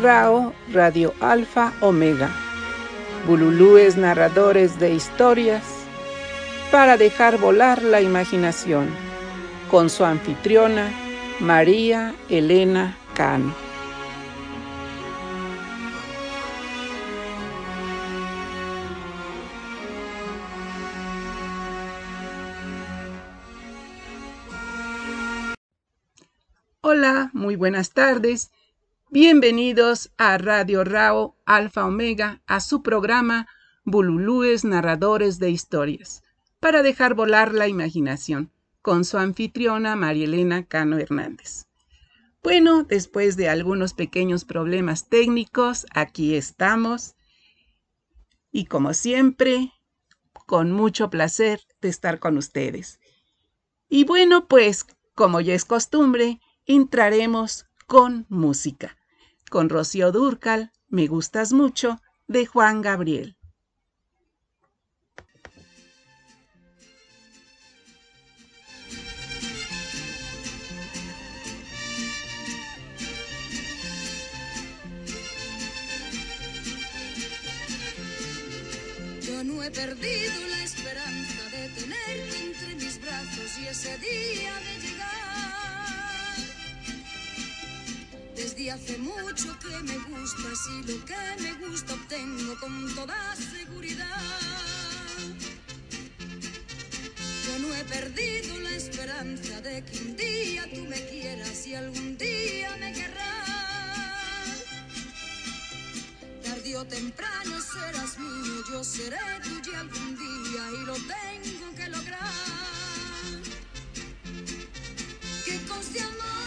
Rao Radio Alfa Omega. Bululúes narradores de historias para dejar volar la imaginación. Con su anfitriona, María Elena Cano. Hola, muy buenas tardes. Bienvenidos a Radio Rao Alfa Omega, a su programa Bululúes Narradores de Historias, para dejar volar la imaginación, con su anfitriona Marielena Cano Hernández. Bueno, después de algunos pequeños problemas técnicos, aquí estamos. Y como siempre, con mucho placer de estar con ustedes. Y bueno, pues, como ya es costumbre, entraremos con música. Con Rocío Durcal, Me gustas mucho, de Juan Gabriel. Yo no he perdido Hace mucho que me gustas y lo que me gusta obtengo con toda seguridad. Yo no he perdido la esperanza de que un día tú me quieras y algún día me querrás. Tarde o temprano serás mío, yo seré tuya algún día y lo tengo que lograr. Que amor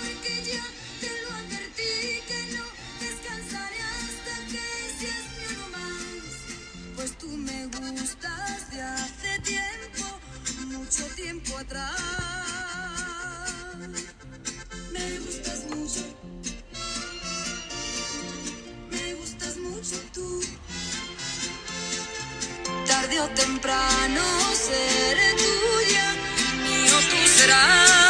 mucho tiempo atrás. Me gustas mucho. Me gustas mucho tú. Tarde o temprano seré tuya, mío tú serás.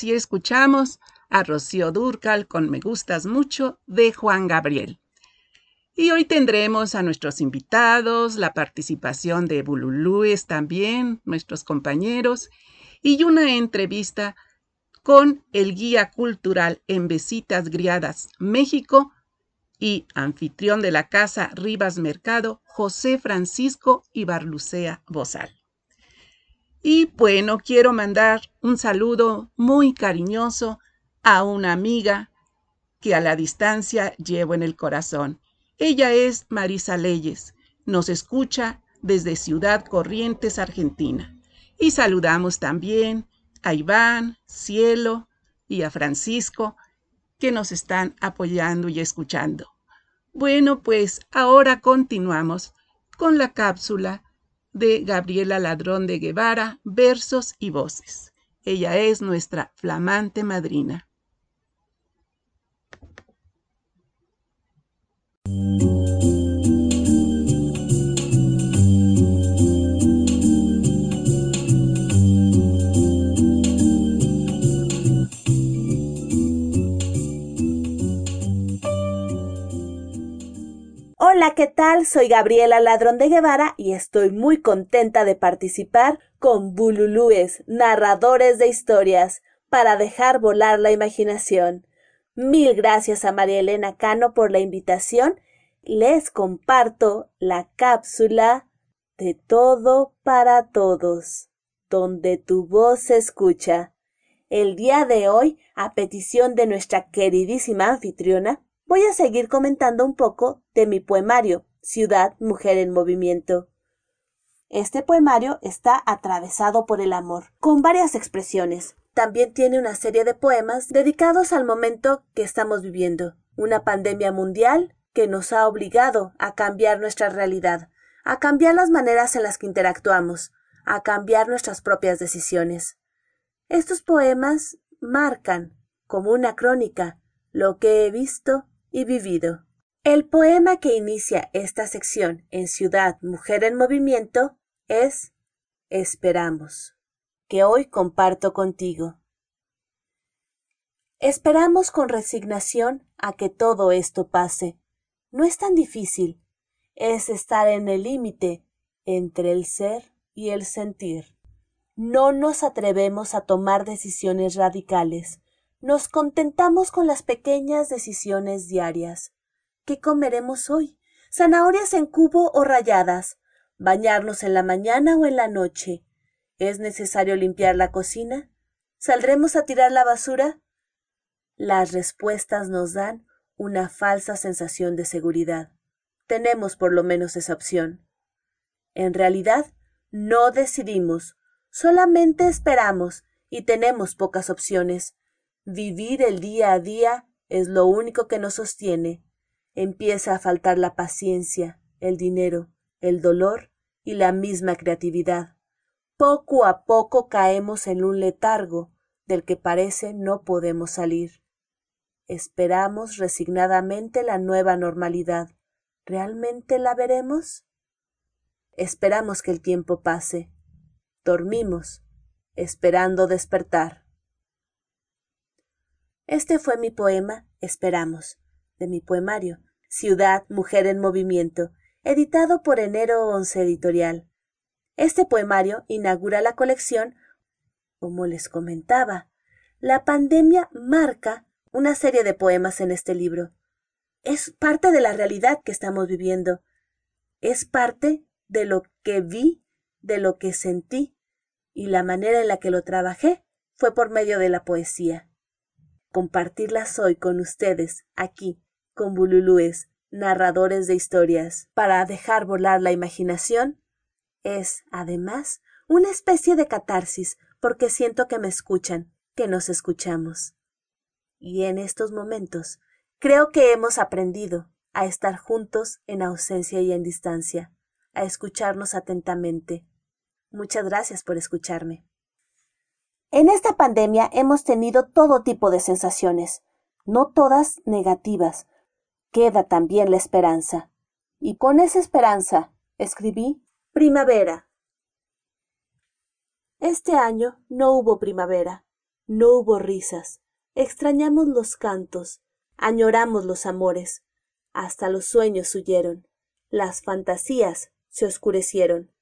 Así escuchamos a Rocío Durcal con Me gustas mucho de Juan Gabriel. Y hoy tendremos a nuestros invitados, la participación de Bululúes también, nuestros compañeros, y una entrevista con el guía cultural en Besitas Griadas, México, y anfitrión de la Casa Rivas Mercado, José Francisco Ibarlucea Bozal. Y bueno, quiero mandar un saludo muy cariñoso a una amiga que a la distancia llevo en el corazón. Ella es Marisa Leyes. Nos escucha desde Ciudad Corrientes, Argentina. Y saludamos también a Iván, Cielo y a Francisco que nos están apoyando y escuchando. Bueno, pues ahora continuamos con la cápsula de Gabriela Ladrón de Guevara, versos y voces. Ella es nuestra flamante madrina. Hola, ¿qué tal? Soy Gabriela Ladrón de Guevara y estoy muy contenta de participar con Bululúes, narradores de historias, para dejar volar la imaginación. Mil gracias a María Elena Cano por la invitación. Les comparto la cápsula de todo para todos, donde tu voz se escucha. El día de hoy, a petición de nuestra queridísima anfitriona, voy a seguir comentando un poco de mi poemario, Ciudad, Mujer en Movimiento. Este poemario está atravesado por el amor, con varias expresiones. También tiene una serie de poemas dedicados al momento que estamos viviendo, una pandemia mundial que nos ha obligado a cambiar nuestra realidad, a cambiar las maneras en las que interactuamos, a cambiar nuestras propias decisiones. Estos poemas marcan, como una crónica, lo que he visto y vivido. El poema que inicia esta sección en Ciudad Mujer en Movimiento es Esperamos, que hoy comparto contigo. Esperamos con resignación a que todo esto pase. No es tan difícil, es estar en el límite entre el ser y el sentir. No nos atrevemos a tomar decisiones radicales, nos contentamos con las pequeñas decisiones diarias. ¿Qué comeremos hoy? ¿Zanahorias en cubo o rayadas? ¿Bañarnos en la mañana o en la noche? ¿Es necesario limpiar la cocina? ¿Saldremos a tirar la basura? Las respuestas nos dan una falsa sensación de seguridad. Tenemos por lo menos esa opción. En realidad, no decidimos, solamente esperamos y tenemos pocas opciones. Vivir el día a día es lo único que nos sostiene. Empieza a faltar la paciencia, el dinero, el dolor y la misma creatividad. Poco a poco caemos en un letargo del que parece no podemos salir. Esperamos resignadamente la nueva normalidad. ¿Realmente la veremos? Esperamos que el tiempo pase. Dormimos, esperando despertar. Este fue mi poema Esperamos, de mi poemario Ciudad, Mujer en Movimiento, editado por Enero 11 Editorial. Este poemario inaugura la colección, como les comentaba. La pandemia marca una serie de poemas en este libro. Es parte de la realidad que estamos viviendo. Es parte de lo que vi, de lo que sentí, y la manera en la que lo trabajé fue por medio de la poesía compartirlas hoy con ustedes, aquí, con Bululúes, narradores de historias, para dejar volar la imaginación, es, además, una especie de catarsis, porque siento que me escuchan, que nos escuchamos. Y en estos momentos, creo que hemos aprendido a estar juntos en ausencia y en distancia, a escucharnos atentamente. Muchas gracias por escucharme. En esta pandemia hemos tenido todo tipo de sensaciones, no todas negativas. Queda también la esperanza. Y con esa esperanza escribí Primavera. Este año no hubo primavera, no hubo risas, extrañamos los cantos, añoramos los amores, hasta los sueños huyeron, las fantasías se oscurecieron.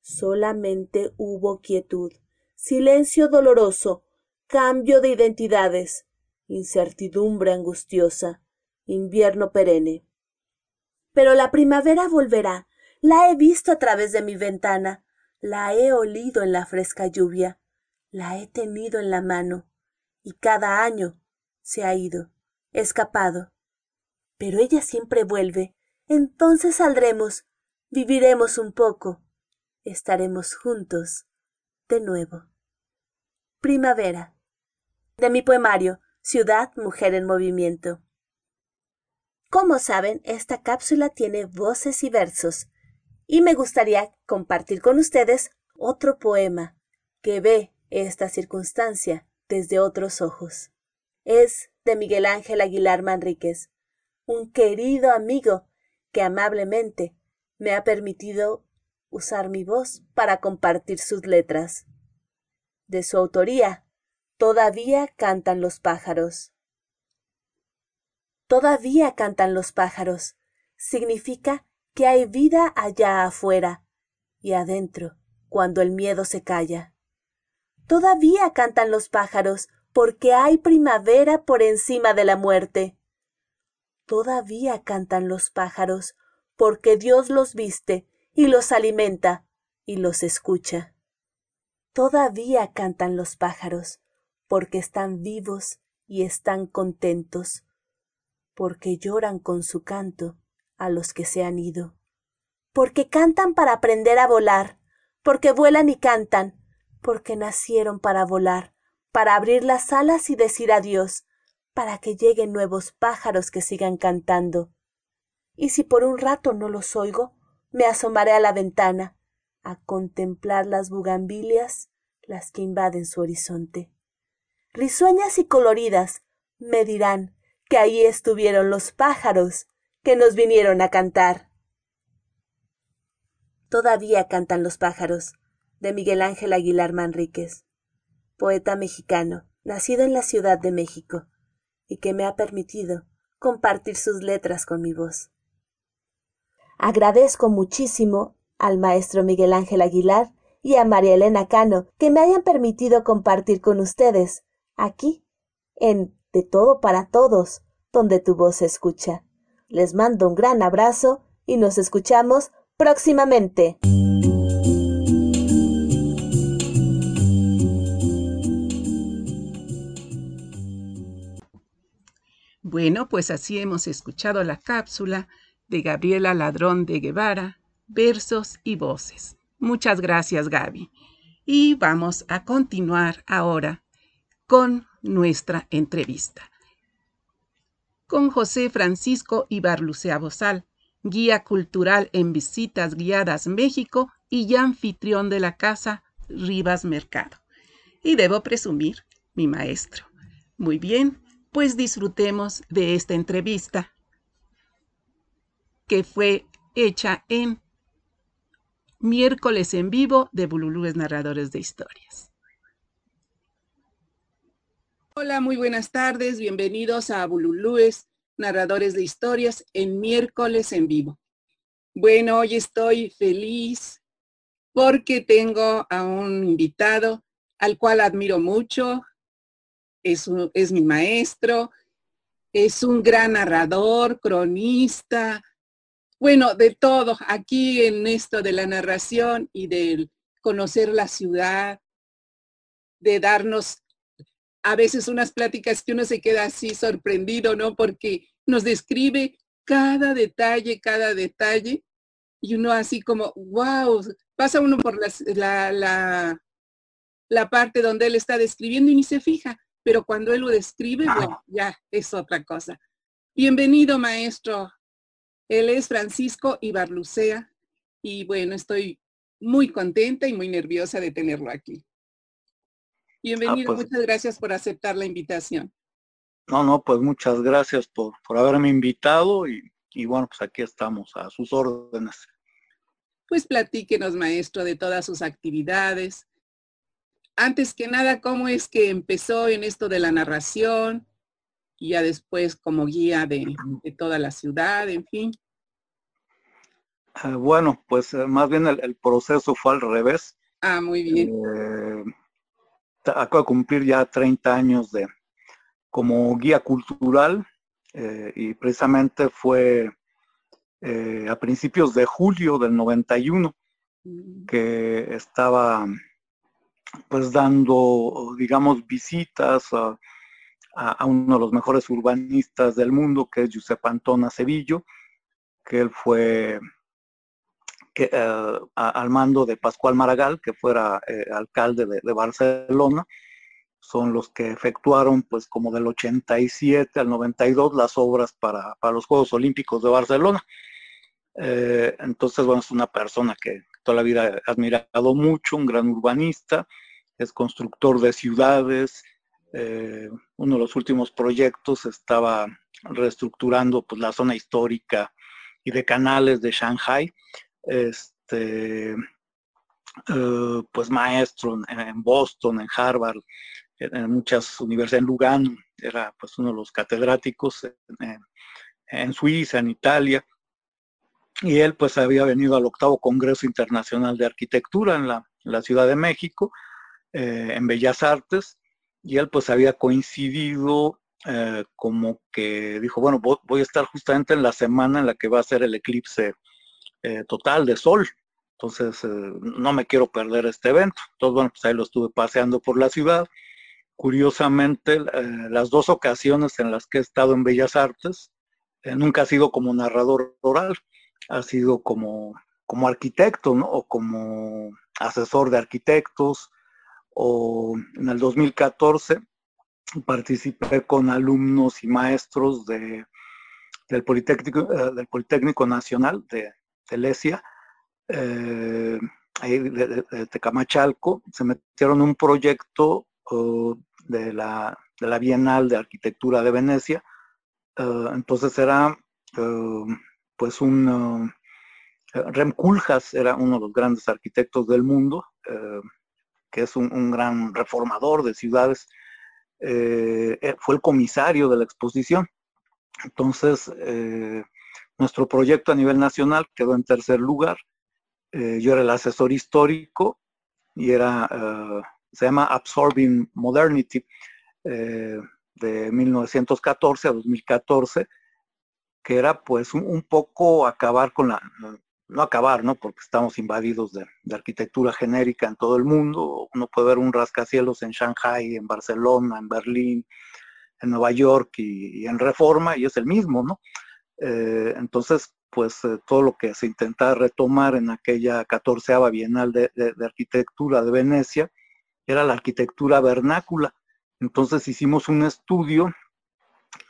Solamente hubo quietud silencio doloroso, cambio de identidades, incertidumbre angustiosa, invierno perenne. Pero la primavera volverá, la he visto a través de mi ventana, la he olido en la fresca lluvia, la he tenido en la mano, y cada año se ha ido, escapado. Pero ella siempre vuelve, entonces saldremos, viviremos un poco, estaremos juntos de nuevo. Primavera. De mi poemario, Ciudad, Mujer en Movimiento. Como saben, esta cápsula tiene voces y versos. y me gustaría compartir con ustedes otro poema que ve esta circunstancia desde otros ojos. Es de Miguel Ángel Aguilar Manríquez, un querido amigo que amablemente me ha permitido usar mi voz para compartir sus letras. De su autoría, Todavía cantan los pájaros. Todavía cantan los pájaros. Significa que hay vida allá afuera y adentro, cuando el miedo se calla. Todavía cantan los pájaros porque hay primavera por encima de la muerte. Todavía cantan los pájaros porque Dios los viste y los alimenta y los escucha. Todavía cantan los pájaros porque están vivos y están contentos, porque lloran con su canto a los que se han ido, porque cantan para aprender a volar, porque vuelan y cantan, porque nacieron para volar, para abrir las alas y decir adiós, para que lleguen nuevos pájaros que sigan cantando. Y si por un rato no los oigo, me asomaré a la ventana a contemplar las bugambilias, las que invaden su horizonte risueñas y coloridas, me dirán que ahí estuvieron los pájaros que nos vinieron a cantar. Todavía cantan los pájaros, de Miguel Ángel Aguilar Manríquez, poeta mexicano, nacido en la Ciudad de México, y que me ha permitido compartir sus letras con mi voz. Agradezco muchísimo al maestro Miguel Ángel Aguilar y a María Elena Cano que me hayan permitido compartir con ustedes aquí, en De Todo para Todos, donde tu voz se escucha. Les mando un gran abrazo y nos escuchamos próximamente. Bueno, pues así hemos escuchado la cápsula de Gabriela Ladrón de Guevara, versos y voces. Muchas gracias, Gaby. Y vamos a continuar ahora con nuestra entrevista. Con José Francisco Ibarlucea Bozal, guía cultural en visitas guiadas México y ya anfitrión de la casa Rivas Mercado. Y debo presumir, mi maestro. Muy bien, pues disfrutemos de esta entrevista que fue hecha en miércoles en vivo de Bululúes Narradores de Historias. Hola, muy buenas tardes. Bienvenidos a Bululúes, narradores de historias, en miércoles en vivo. Bueno, hoy estoy feliz porque tengo a un invitado al cual admiro mucho. Es, es mi maestro, es un gran narrador, cronista, bueno, de todo, aquí en esto de la narración y del conocer la ciudad, de darnos a veces unas pláticas que uno se queda así sorprendido, ¿no? Porque nos describe cada detalle, cada detalle, y uno así como, wow, pasa uno por la, la, la, parte donde él está describiendo y ni se fija, pero cuando él lo describe, bueno, ya es otra cosa. Bienvenido, maestro. Él es Francisco Ibarlucea y bueno, estoy muy contenta y muy nerviosa de tenerlo aquí. Bienvenido, ah, pues muchas gracias por aceptar la invitación. No, no, pues muchas gracias por, por haberme invitado y, y bueno, pues aquí estamos a sus órdenes. Pues platíquenos, maestro, de todas sus actividades. Antes que nada, ¿cómo es que empezó en esto de la narración? Y ya después como guía de, de toda la ciudad, en fin. Eh, bueno, pues eh, más bien el, el, proceso fue al revés. Ah, muy bien. Eh, acabo de cumplir ya 30 años de como guía cultural eh, y precisamente fue a principios de julio del 91 mm. que estaba pues dando, digamos, visitas a, uno de los mejores urbanistas del mundo, que es Giuseppe Antona Sevillo, que él fue eh, al mando de Pascual Maragall, que fuera eh, alcalde de, Barcelona, son los que efectuaron pues como del 87 al 92 las obras para, los Juegos Olímpicos de Barcelona. Eh, entonces, bueno, es una persona que toda la vida he admirado mucho, un gran urbanista, es constructor de ciudades. Eh, uno de los últimos proyectos estaba reestructurando pues, la zona histórica y de canales de Shanghai. Este, eh, pues maestro en, Boston, en Harvard, en, muchas universidades, en Lugano, era pues uno de los catedráticos en, Suiza, en Italia, y él pues había venido al octavo Congreso Internacional de Arquitectura en la, Ciudad de México, eh, en Bellas Artes, y él pues había coincidido eh, como que dijo, bueno, voy a estar justamente en la semana en la que va a ser el eclipse total de sol, entonces, eh, no me quiero perder este evento. Entonces, bueno, pues ahí lo estuve paseando por la ciudad. Curiosamente, eh, las dos ocasiones en las que he estado en Bellas Artes, eh, nunca ha sido como narrador oral, ha sido como, como arquitecto, ¿no? O como asesor de arquitectos. O en el 2014 participé con alumnos y maestros de, del, Politécnico, del Politécnico Nacional de Telesia eh, ahí de, Tecamachalco, se metieron un proyecto de, la, de, la, Bienal de Arquitectura de Venecia. Eh, entonces era eh, pues un... Rem Koolhaas era uno de los grandes arquitectos del mundo, que es un, gran reformador de ciudades. fue el comisario de la exposición. Entonces, nuestro proyecto a nivel nacional quedó en tercer lugar eh, yo era el asesor histórico y era, eh, se llama Absorbing Modernity, eh, de 1914 a 2014, que era pues un, poco acabar con la, no acabar, ¿no? Porque estamos invadidos de, arquitectura genérica en todo el mundo. Uno puede ver un rascacielos en Shanghai, en Barcelona, en Berlín, en Nueva York y, en Reforma, y es el mismo, ¿no? entonces, pues eh, todo lo que se intentaba retomar en aquella catorceava Bienal de, Arquitectura de Venecia era la arquitectura vernácula. Entonces hicimos un estudio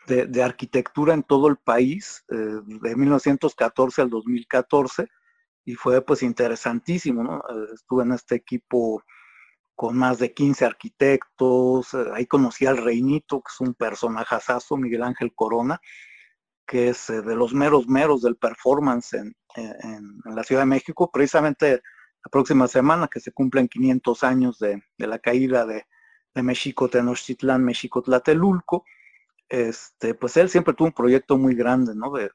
de, arquitectura en todo el país, eh, de 1914 al 2014, y fue pues interesantísimo, ¿no? Eh, estuve en este equipo con más de 15 arquitectos, ahí conocí al Reinito, que es un personajazazo, Miguel Ángel Corona, que es eh, de los meros meros del performance en, la Ciudad de México, precisamente la próxima semana que se cumplen 500 años de, la caída de, de México Tenochtitlán, México Tlatelulco, este, pues él siempre tuvo un proyecto muy grande, ¿no? De,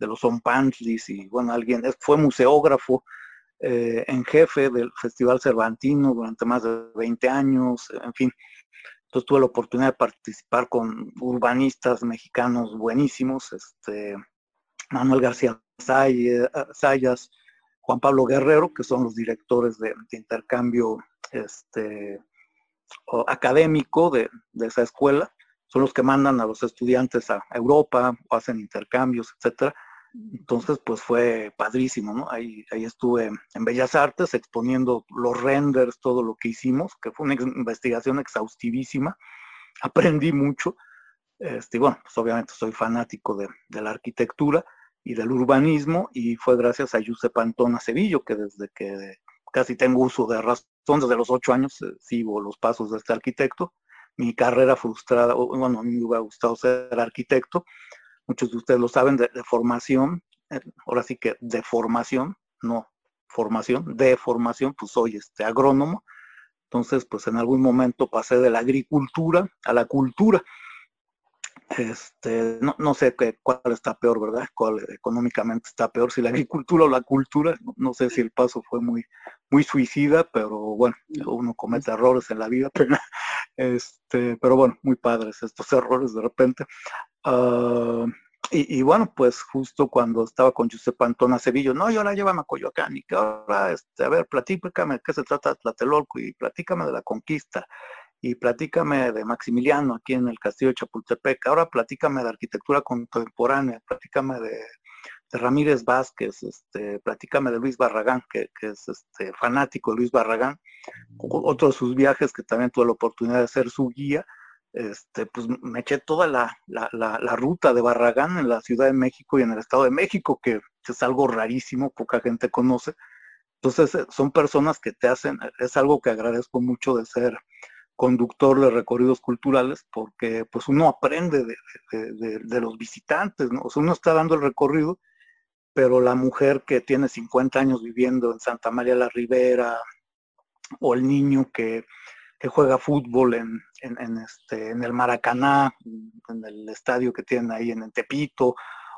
los Zompantlis y bueno, alguien, fue museógrafo eh, en jefe del Festival Cervantino durante más de 20 años, en fin, entonces tuve la oportunidad de participar con urbanistas mexicanos buenísimos, este, Manuel García Sayas, Juan Pablo Guerrero, que son los directores de, intercambio este, académico de, esa escuela, son los que mandan a los estudiantes a Europa o hacen intercambios, etcétera. Entonces, pues fue padrísimo, ¿no? Ahí, ahí estuve en Bellas Artes exponiendo los renders, todo lo que hicimos, que fue una investigación exhaustivísima. Aprendí mucho. Este, bueno, pues obviamente soy fanático de, la arquitectura y del urbanismo y fue gracias a Giuseppe Pantona Sevillo que desde que casi tengo uso de razón, desde los ocho años eh, sigo los pasos de este arquitecto. Mi carrera frustrada, bueno, a mí me hubiera gustado ser arquitecto, muchos de ustedes lo saben, de, formación, eh, ahora sí que de formación, no formación, de formación, pues soy este agrónomo. Entonces, pues en algún momento pasé de la agricultura a la cultura. Este, no, sé qué, cuál está peor, ¿verdad? Cuál económicamente está peor, si la agricultura o la cultura. No, sé si el paso fue muy, muy suicida, pero bueno, uno comete errores en la vida, pero, este, pero bueno, muy padres estos errores de repente. Ah, y, bueno, pues justo cuando estaba con Giuseppe Antona Sevillo, no, yo la llevo a Coyoacán y que ahora, este, a ver, platícame de qué se trata Tlatelolco y platícame de la conquista y platícame de Maximiliano aquí en el castillo de Chapultepec, ahora platícame de arquitectura contemporánea, platícame de, Ramírez Vázquez, este, platícame de Luis Barragán, que, es este, fanático de Luis Barragán, otro de sus viajes que también tuve la oportunidad de ser su guía, este, pues me eché toda la, ruta de Barragán en la Ciudad de México y en el Estado de México, que es algo rarísimo, poca gente conoce. Entonces, eh, son personas que te hacen, es algo que agradezco mucho de ser conductor de recorridos culturales, porque pues uno aprende de, los visitantes, uno está dando el recorrido, pero la mujer que tiene 50 años viviendo en Santa María la Ribera, o el niño que, juega fútbol en, en, este, en el Maracaná, en el estadio que tienen ahí en, Tepito,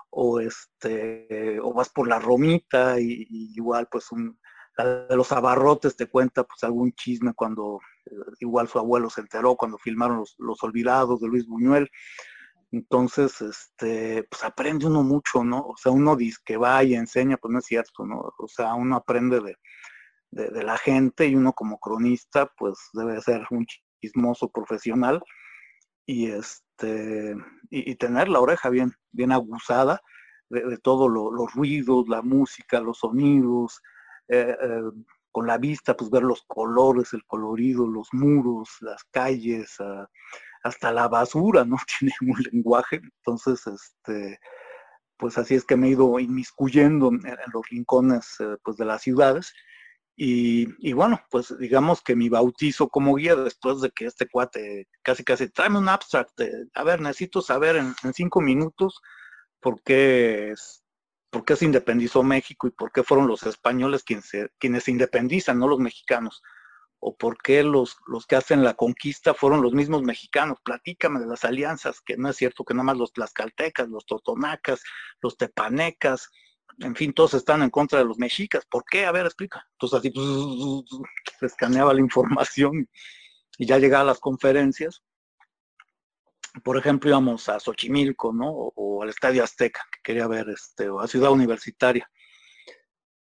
o este, o vas por la Romita, y, igual pues un, de los abarrotes te cuenta pues algún chisme cuando eh, igual su abuelo se enteró cuando filmaron los, olvidados de Luis Buñuel. Entonces, este, pues aprende uno mucho, ¿no? O sea, uno dice que va y enseña, pues no es cierto, ¿no? O sea, uno aprende de, de, la gente y uno como cronista pues debe ser un chismoso profesional y este y, tener la oreja bien bien aguzada de, todos los ruidos, la música, los sonidos, eh, eh, con la vista pues ver los colores, el colorido, los muros, las calles, ah, hasta la basura, ¿no? Tiene un lenguaje, entonces este pues así es que me he ido inmiscuyendo en, los rincones eh, pues de las ciudades y, bueno, pues digamos que mi bautizo como guía, después de que este cuate casi casi, tráeme un abstract, a ver, necesito saber en, cinco minutos por qué, es, por qué se independizó México y por qué fueron los españoles quienes quienes se independizan, no los mexicanos, o por qué los, los que hacen la conquista fueron los mismos mexicanos. Platícame de las alianzas, que no es cierto que nada más los tlaxcaltecas, los totonacas, los tepanecas, en fin, todos están en contra de los mexicas. ¿Por qué? A ver, explica. Entonces así se escaneaba la información y ya llegaba a las conferencias. Por ejemplo, íbamos a Xochimilco, ¿no? O, al Estadio Azteca, que quería ver, este, o a Ciudad Universitaria.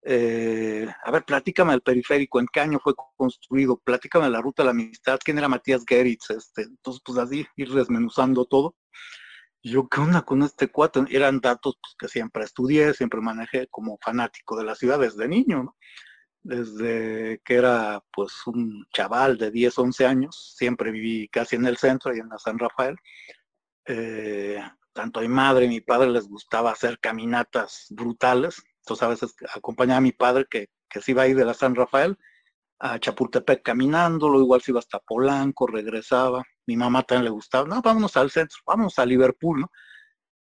Eh, a ver, platícame el periférico, en qué año fue construido, platícame la ruta de la amistad, quién era Matías Geritz, este, entonces pues así ir desmenuzando todo yo, ¿qué onda con este cuate? Eran datos pues, que siempre estudié, siempre manejé como fanático de la ciudad desde niño, ¿no? Desde que era pues un chaval de 10, 11 años, siempre viví casi en el centro y en la San Rafael. Eh, tanto mi madre y mi padre les gustaba hacer caminatas brutales. A veces acompañaba a mi padre que, que se iba a ir de la San Rafael a Chapultepec caminándolo, igual se iba hasta Polanco, regresaba mi mamá también le gustaba, no, vámonos al centro, vámonos a Liverpool, ¿no?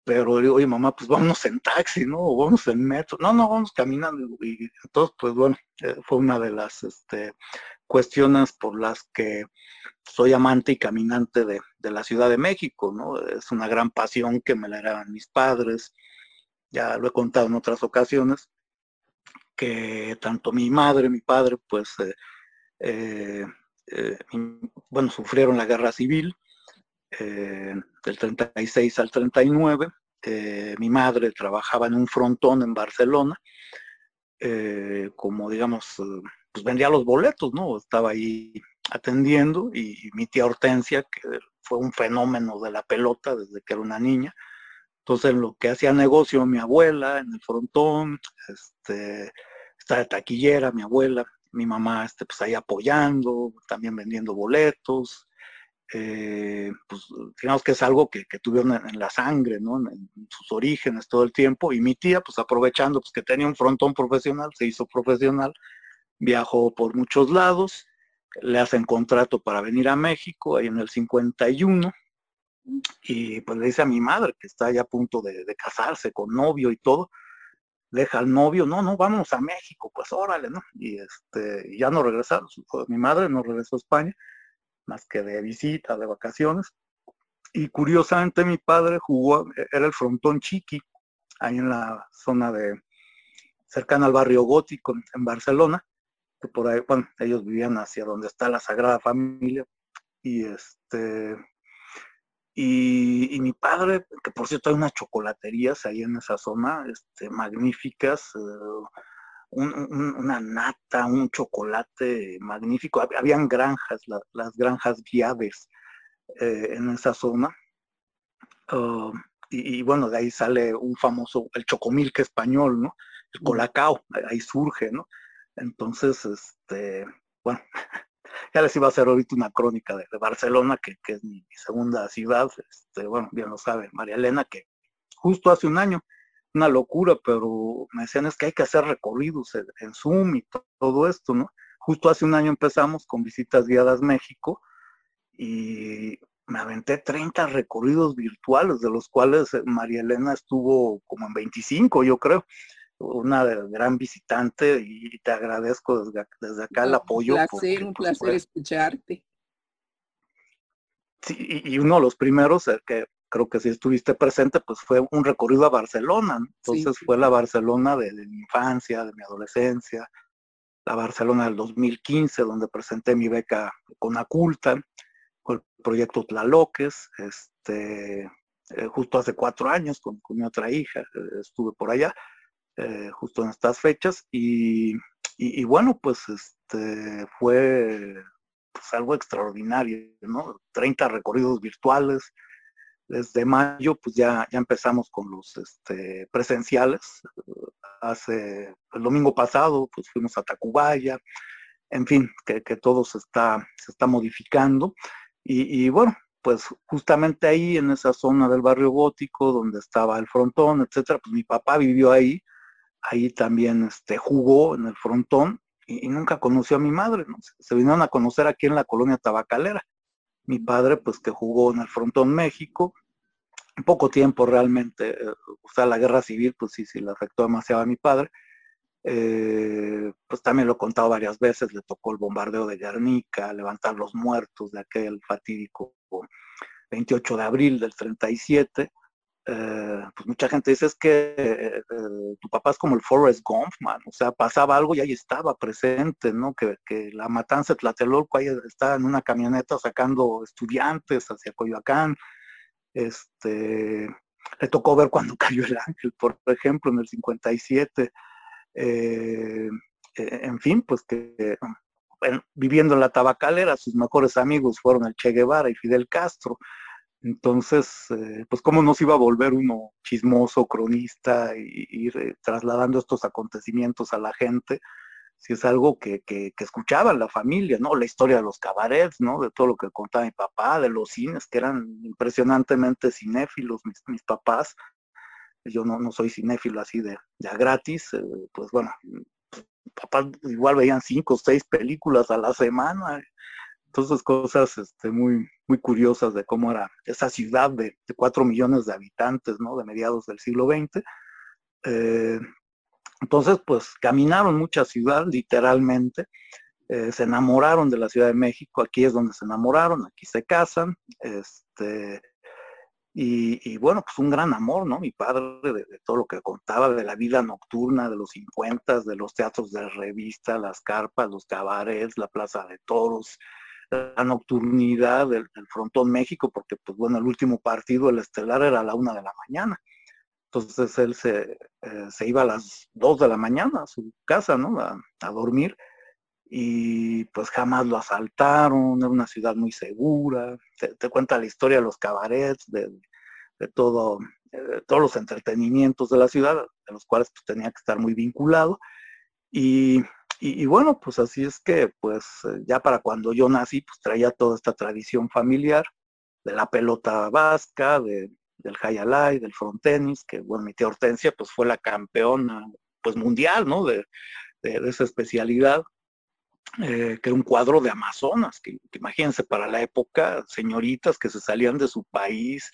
Pero digo, oye, mamá, pues vámonos en taxi, ¿no? O vamos en metro. No, no, vamos caminando. Y entonces, pues bueno, eh, fue una de las este, cuestiones por las que soy amante y caminante de, la Ciudad de México, ¿no? Es una gran pasión que me la eran mis padres. Ya lo he contado en otras ocasiones, que tanto mi madre, mi padre, pues eh, eh, eh, bueno, sufrieron la guerra civil del 36 al 39. Eh, mi madre trabajaba en un frontón en Barcelona, como digamos, pues vendía los boletos, ¿no? Estaba ahí atendiendo y, mi tía Hortensia, que fue un fenómeno de la pelota desde que era una niña, entonces lo que hacía negocio mi abuela en el frontón, este, está de taquillera mi abuela, mi mamá este, pues ahí apoyando, también vendiendo boletos, eh, pues digamos que es algo que, tuvieron en, la sangre, ¿no? En, sus orígenes todo el tiempo, y mi tía, pues aprovechando pues, que tenía un frontón profesional, se hizo profesional, viajó por muchos lados, le hacen contrato para venir a México, ahí en el 51, y pues le dice a mi madre, que está ya a punto de, casarse con novio y todo, deja al novio, no, no, vamos a México, pues órale, ¿no? Y este, ya no regresaron, mi madre no regresó a España, más que de visita, de vacaciones. Y curiosamente mi padre jugó, era el frontón chiqui, ahí en la zona de, cercana al barrio gótico en Barcelona, que por ahí, bueno, ellos vivían hacia donde está la Sagrada Familia, y este, y, mi padre, que por cierto hay unas chocolaterías ahí en esa zona, este, magníficas, eh, una nata, un chocolate magnífico. Habían granjas, las granjas viaves eh, en esa zona. Oh, y, bueno, de ahí sale un famoso, el chocomilque español, ¿no? El colacao, ahí surge, ¿no? Entonces, este, bueno, ya les iba a hacer ahorita una crónica de, Barcelona, que, es mi, segunda ciudad, este, bueno, bien lo sabe María Elena, que justo hace un año, una locura, pero me decían es que hay que hacer recorridos en, Zoom y todo esto, ¿no? Justo hace un año empezamos con visitas guiadas México y me aventé 30 recorridos virtuales, de los cuales eh, María Elena estuvo como en 25, yo creo una gran visitante y te agradezco desde, acá el apoyo. Un placer, un pues, placer escucharte. Sí, y, uno de los primeros eh, que creo que si estuviste presente, pues fue un recorrido a Barcelona. Entonces fue la Barcelona de, mi infancia, de mi adolescencia, la Barcelona del 2015, donde presenté mi beca con Aculta, con el proyecto Tlaloques, este, eh, justo hace cuatro años con, con mi otra hija, eh, estuve por allá. Eh, justo en estas fechas y, bueno, pues este fue pues, algo extraordinario, ¿no? 30 recorridos virtuales. Desde mayo, pues ya, ya empezamos con los este, presenciales. Hace el domingo pasado, pues fuimos a Tacubaya. En fin, que, todo se está, se está modificando. Y, y, bueno, pues justamente ahí en esa zona del barrio gótico donde estaba el frontón, etcétera, pues mi papá vivió ahí ahí también este, jugó en el frontón y, nunca conoció a mi madre, ¿no? Se vinieron a conocer aquí en la colonia tabacalera. Mi padre, pues que jugó en el frontón México, poco tiempo realmente, eh, o sea, la guerra civil, pues sí, sí, le afectó demasiado a mi padre. Eh, pues también lo he contado varias veces, le tocó el bombardeo de Guernica, levantar los muertos de aquel fatídico 28 de abril del 37. Eh, pues mucha gente dice es que eh, tu papá es como el Forrest Gump, man, o sea, pasaba algo y ahí estaba presente, ¿no? Que, la matanza de Tlatelolco ahí estaba en una camioneta sacando estudiantes hacia Coyoacán, este, le tocó ver cuando cayó el ángel, por ejemplo, en el 57, eh, en fin, pues que viviendo en la tabacalera, sus mejores amigos fueron el Che Guevara y Fidel Castro, entonces, eh, pues cómo nos iba a volver uno chismoso, cronista, y ir trasladando estos acontecimientos a la gente, si es algo que, que, escuchaban la familia, ¿no? La historia de los cabarets, ¿no? De todo lo que contaba mi papá, de los cines, que eran impresionantemente cinéfilos mis, papás. Yo no, no soy cinéfilo así de, ya gratis, eh, pues bueno, papás igual veían cinco o seis películas a la semana, entonces cosas este, muy, muy curiosas de cómo era esa ciudad de, cuatro millones de habitantes, ¿no? De mediados del siglo XX. Eh, entonces, pues caminaron mucha ciudad, literalmente. Eh, se enamoraron de la Ciudad de México, aquí es donde se enamoraron, aquí se casan, este, y, bueno, pues un gran amor, ¿no? Mi padre de, de, todo lo que contaba, de la vida nocturna de los 50, de los teatros de revista, las carpas, los cabarets, la plaza de toros, la nocturnidad del, Frontón México, porque pues bueno, el último partido, el estelar, era a la una de la mañana. Entonces él se, eh, se iba a las dos de la mañana a su casa, ¿no? A, dormir. Y pues jamás lo asaltaron, era una ciudad muy segura. Te, cuenta la historia de los cabarets, de, de todo, eh, todos los entretenimientos de la ciudad, de los cuales pues, tenía que estar muy vinculado. Y y, bueno, pues así es que, pues eh, ya para cuando yo nací, pues traía toda esta tradición familiar de la pelota vasca, de, del hayalay, del frontenis, que bueno, mi tía Hortensia pues fue la campeona pues mundial, ¿no? De, esa especialidad, eh, que era un cuadro de Amazonas, que, que, imagínense para la época, señoritas que se salían de su país,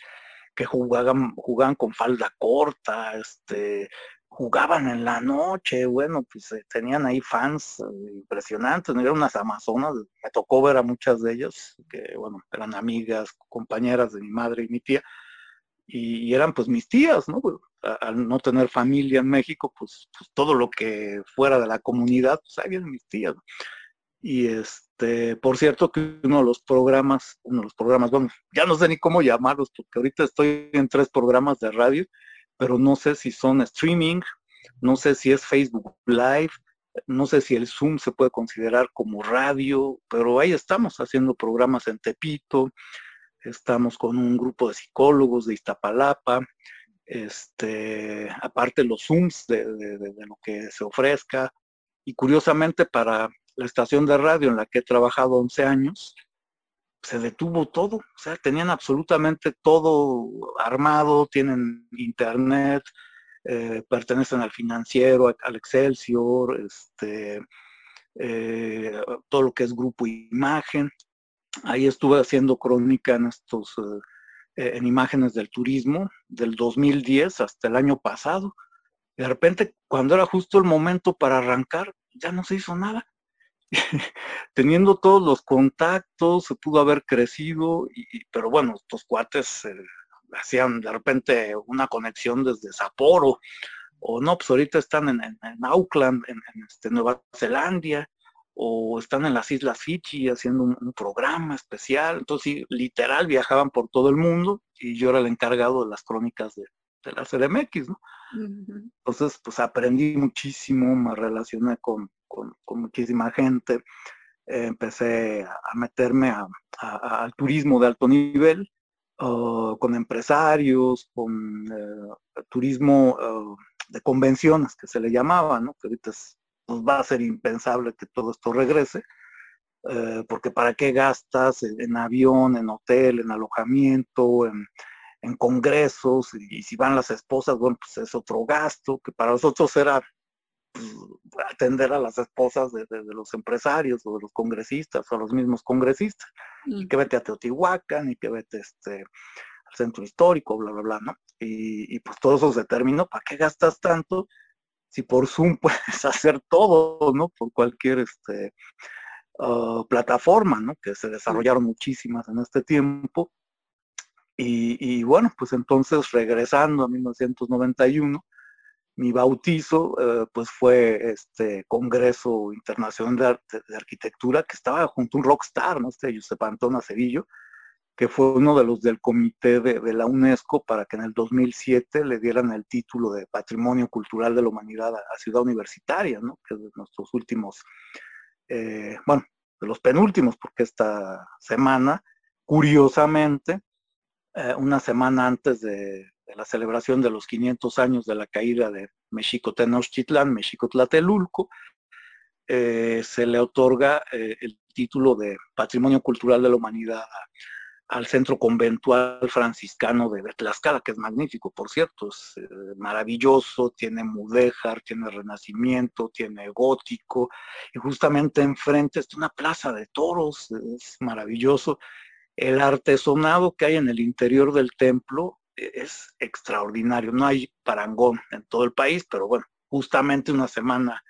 que jugaban, jugaban con falda corta, este, jugaban en la noche, bueno, pues eh, tenían ahí fans eh, impresionantes, eran unas amazonas, me tocó ver a muchas de ellas, que bueno, eran amigas, compañeras de mi madre y mi tía, y, eran pues mis tías, ¿no? al no tener familia en México, pues, pues, todo lo que fuera de la comunidad, pues ahí mis tías. Y este, por cierto que uno de los programas, uno de los programas, bueno, ya no sé ni cómo llamarlos, porque ahorita estoy en tres programas de radio, pero no sé si son streaming, no sé si es Facebook Live, no sé si el Zoom se puede considerar como radio, pero ahí estamos haciendo programas en Tepito, estamos con un grupo de psicólogos de Iztapalapa, este, aparte los Zooms de, lo que se ofrezca, y curiosamente para la estación de radio en la que he trabajado 11 años, se detuvo todo, o sea, tenían absolutamente todo armado, tienen internet, eh, pertenecen al financiero, al Excelsior, este, eh, todo lo que es grupo imagen. Ahí estuve haciendo crónica en estos, eh, en imágenes del turismo del 2010 hasta el año pasado. De repente, cuando era justo el momento para arrancar, ya no se hizo nada. Teniendo todos los contactos, se pudo haber crecido, y, pero bueno, estos cuates eh, hacían de repente una conexión desde Sapporo, o no, pues ahorita están en, Auckland, en, este, Nueva Zelanda, o están en las Islas Fiji haciendo un, programa especial. Entonces, literal, viajaban por todo el mundo y yo era el encargado de las crónicas de, la CDMX, ¿no? Entonces, pues aprendí muchísimo, me relacioné con, muchísima gente, empecé a meterme al turismo de alto nivel, con empresarios, con eh, turismo uh, de convenciones que se le llamaba, ¿no? Que ahorita pues va a ser impensable que todo esto regrese, porque para qué gastas en, avión, en hotel, en alojamiento, en, congresos, y, si van las esposas, bueno, pues es otro gasto, que para nosotros era atender a las esposas de, los empresarios o de los congresistas o a los mismos congresistas, y mm. que vete a Teotihuacán y que vete este, al centro histórico, bla, bla, bla, ¿no? Y, pues todo eso se terminó, ¿para qué gastas tanto? Si por Zoom puedes hacer todo, ¿no? Por cualquier este, ah, plataforma, ¿no? Que se desarrollaron muchísimas en este tiempo. Y, y, bueno, pues entonces regresando a 1991, mi bautizo eh, pues fue este Congreso Internacional de, Arquitectura que estaba junto a un rockstar, ¿no? Este Josep Antón Cevillo, que fue uno de los del comité de, la UNESCO para que en el 2007 le dieran el título de Patrimonio Cultural de la Humanidad a, Ciudad Universitaria, ¿no? que es de nuestros últimos, eh, bueno, de los penúltimos, porque esta semana, curiosamente, eh, una semana antes de, la celebración de los 500 años de la caída de México Tenochtitlán, México Tlatelulco, eh, se le otorga el título de Patrimonio Cultural de la Humanidad al centro conventual franciscano de Tlaxcala, que es magnífico, por cierto, es eh, maravilloso, tiene mudéjar, tiene renacimiento, tiene gótico, y justamente enfrente está una plaza de toros, es maravilloso. El artesonado que hay en el interior del templo es extraordinario, no hay parangón en todo el país, pero bueno, justamente una semana